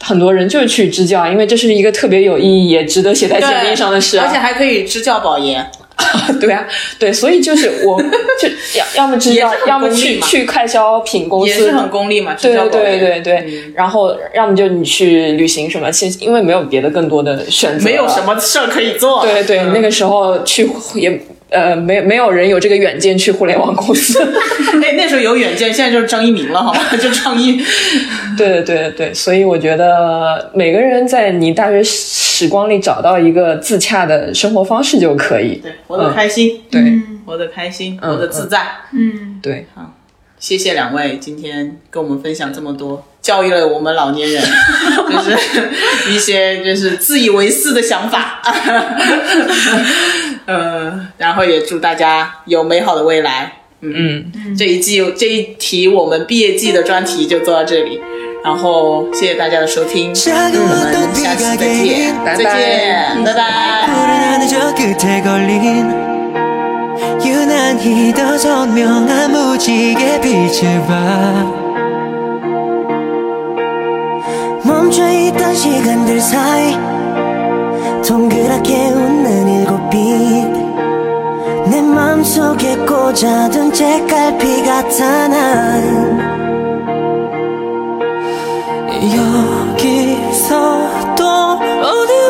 E: 很多人就去支教，因为这是一个特别有意义、也值得写在简历上的事，
D: 而且还可以支教保研。
E: 对啊，对，所以就是我 就要要么知道，要么去去快消品公司，也
D: 是很功利嘛。
E: 对对对对，然后要么就你去旅行什么，其实因为没有别的更多的选择，
D: 没有什么事儿可以做。
E: 对对，那个时候去也。呃，没没有人有这个远见去互联网公司。
D: 哎，那时候有远见，现在就是张一鸣了，好吧？就创意。
E: 对对对对，所以我觉得每个人在你大学时光里找到一个自洽的生活方式就可以。
D: 对，活得开心。
E: 对，
D: 活得开心，活得自在。
C: 嗯，
E: 对。
D: 好，谢谢两位今天跟我们分享这么多，教育了我们老年人，就是一些就是自以为是的想法。嗯，然后也祝大家有美好的未来。
E: 嗯
D: 嗯，这一季这一题我们毕业季的专题就做到这里，然后谢谢大家的收听，我们下期再见，再见，拜拜。
A: 환히 더 선명한 무지개 빛을 봐. 멈춰있던 시간들 사이 동그랗게 웃는 일곱
D: 빛내 맘속에 꽂아둔 책갈피 같아 난 여기서 또 어디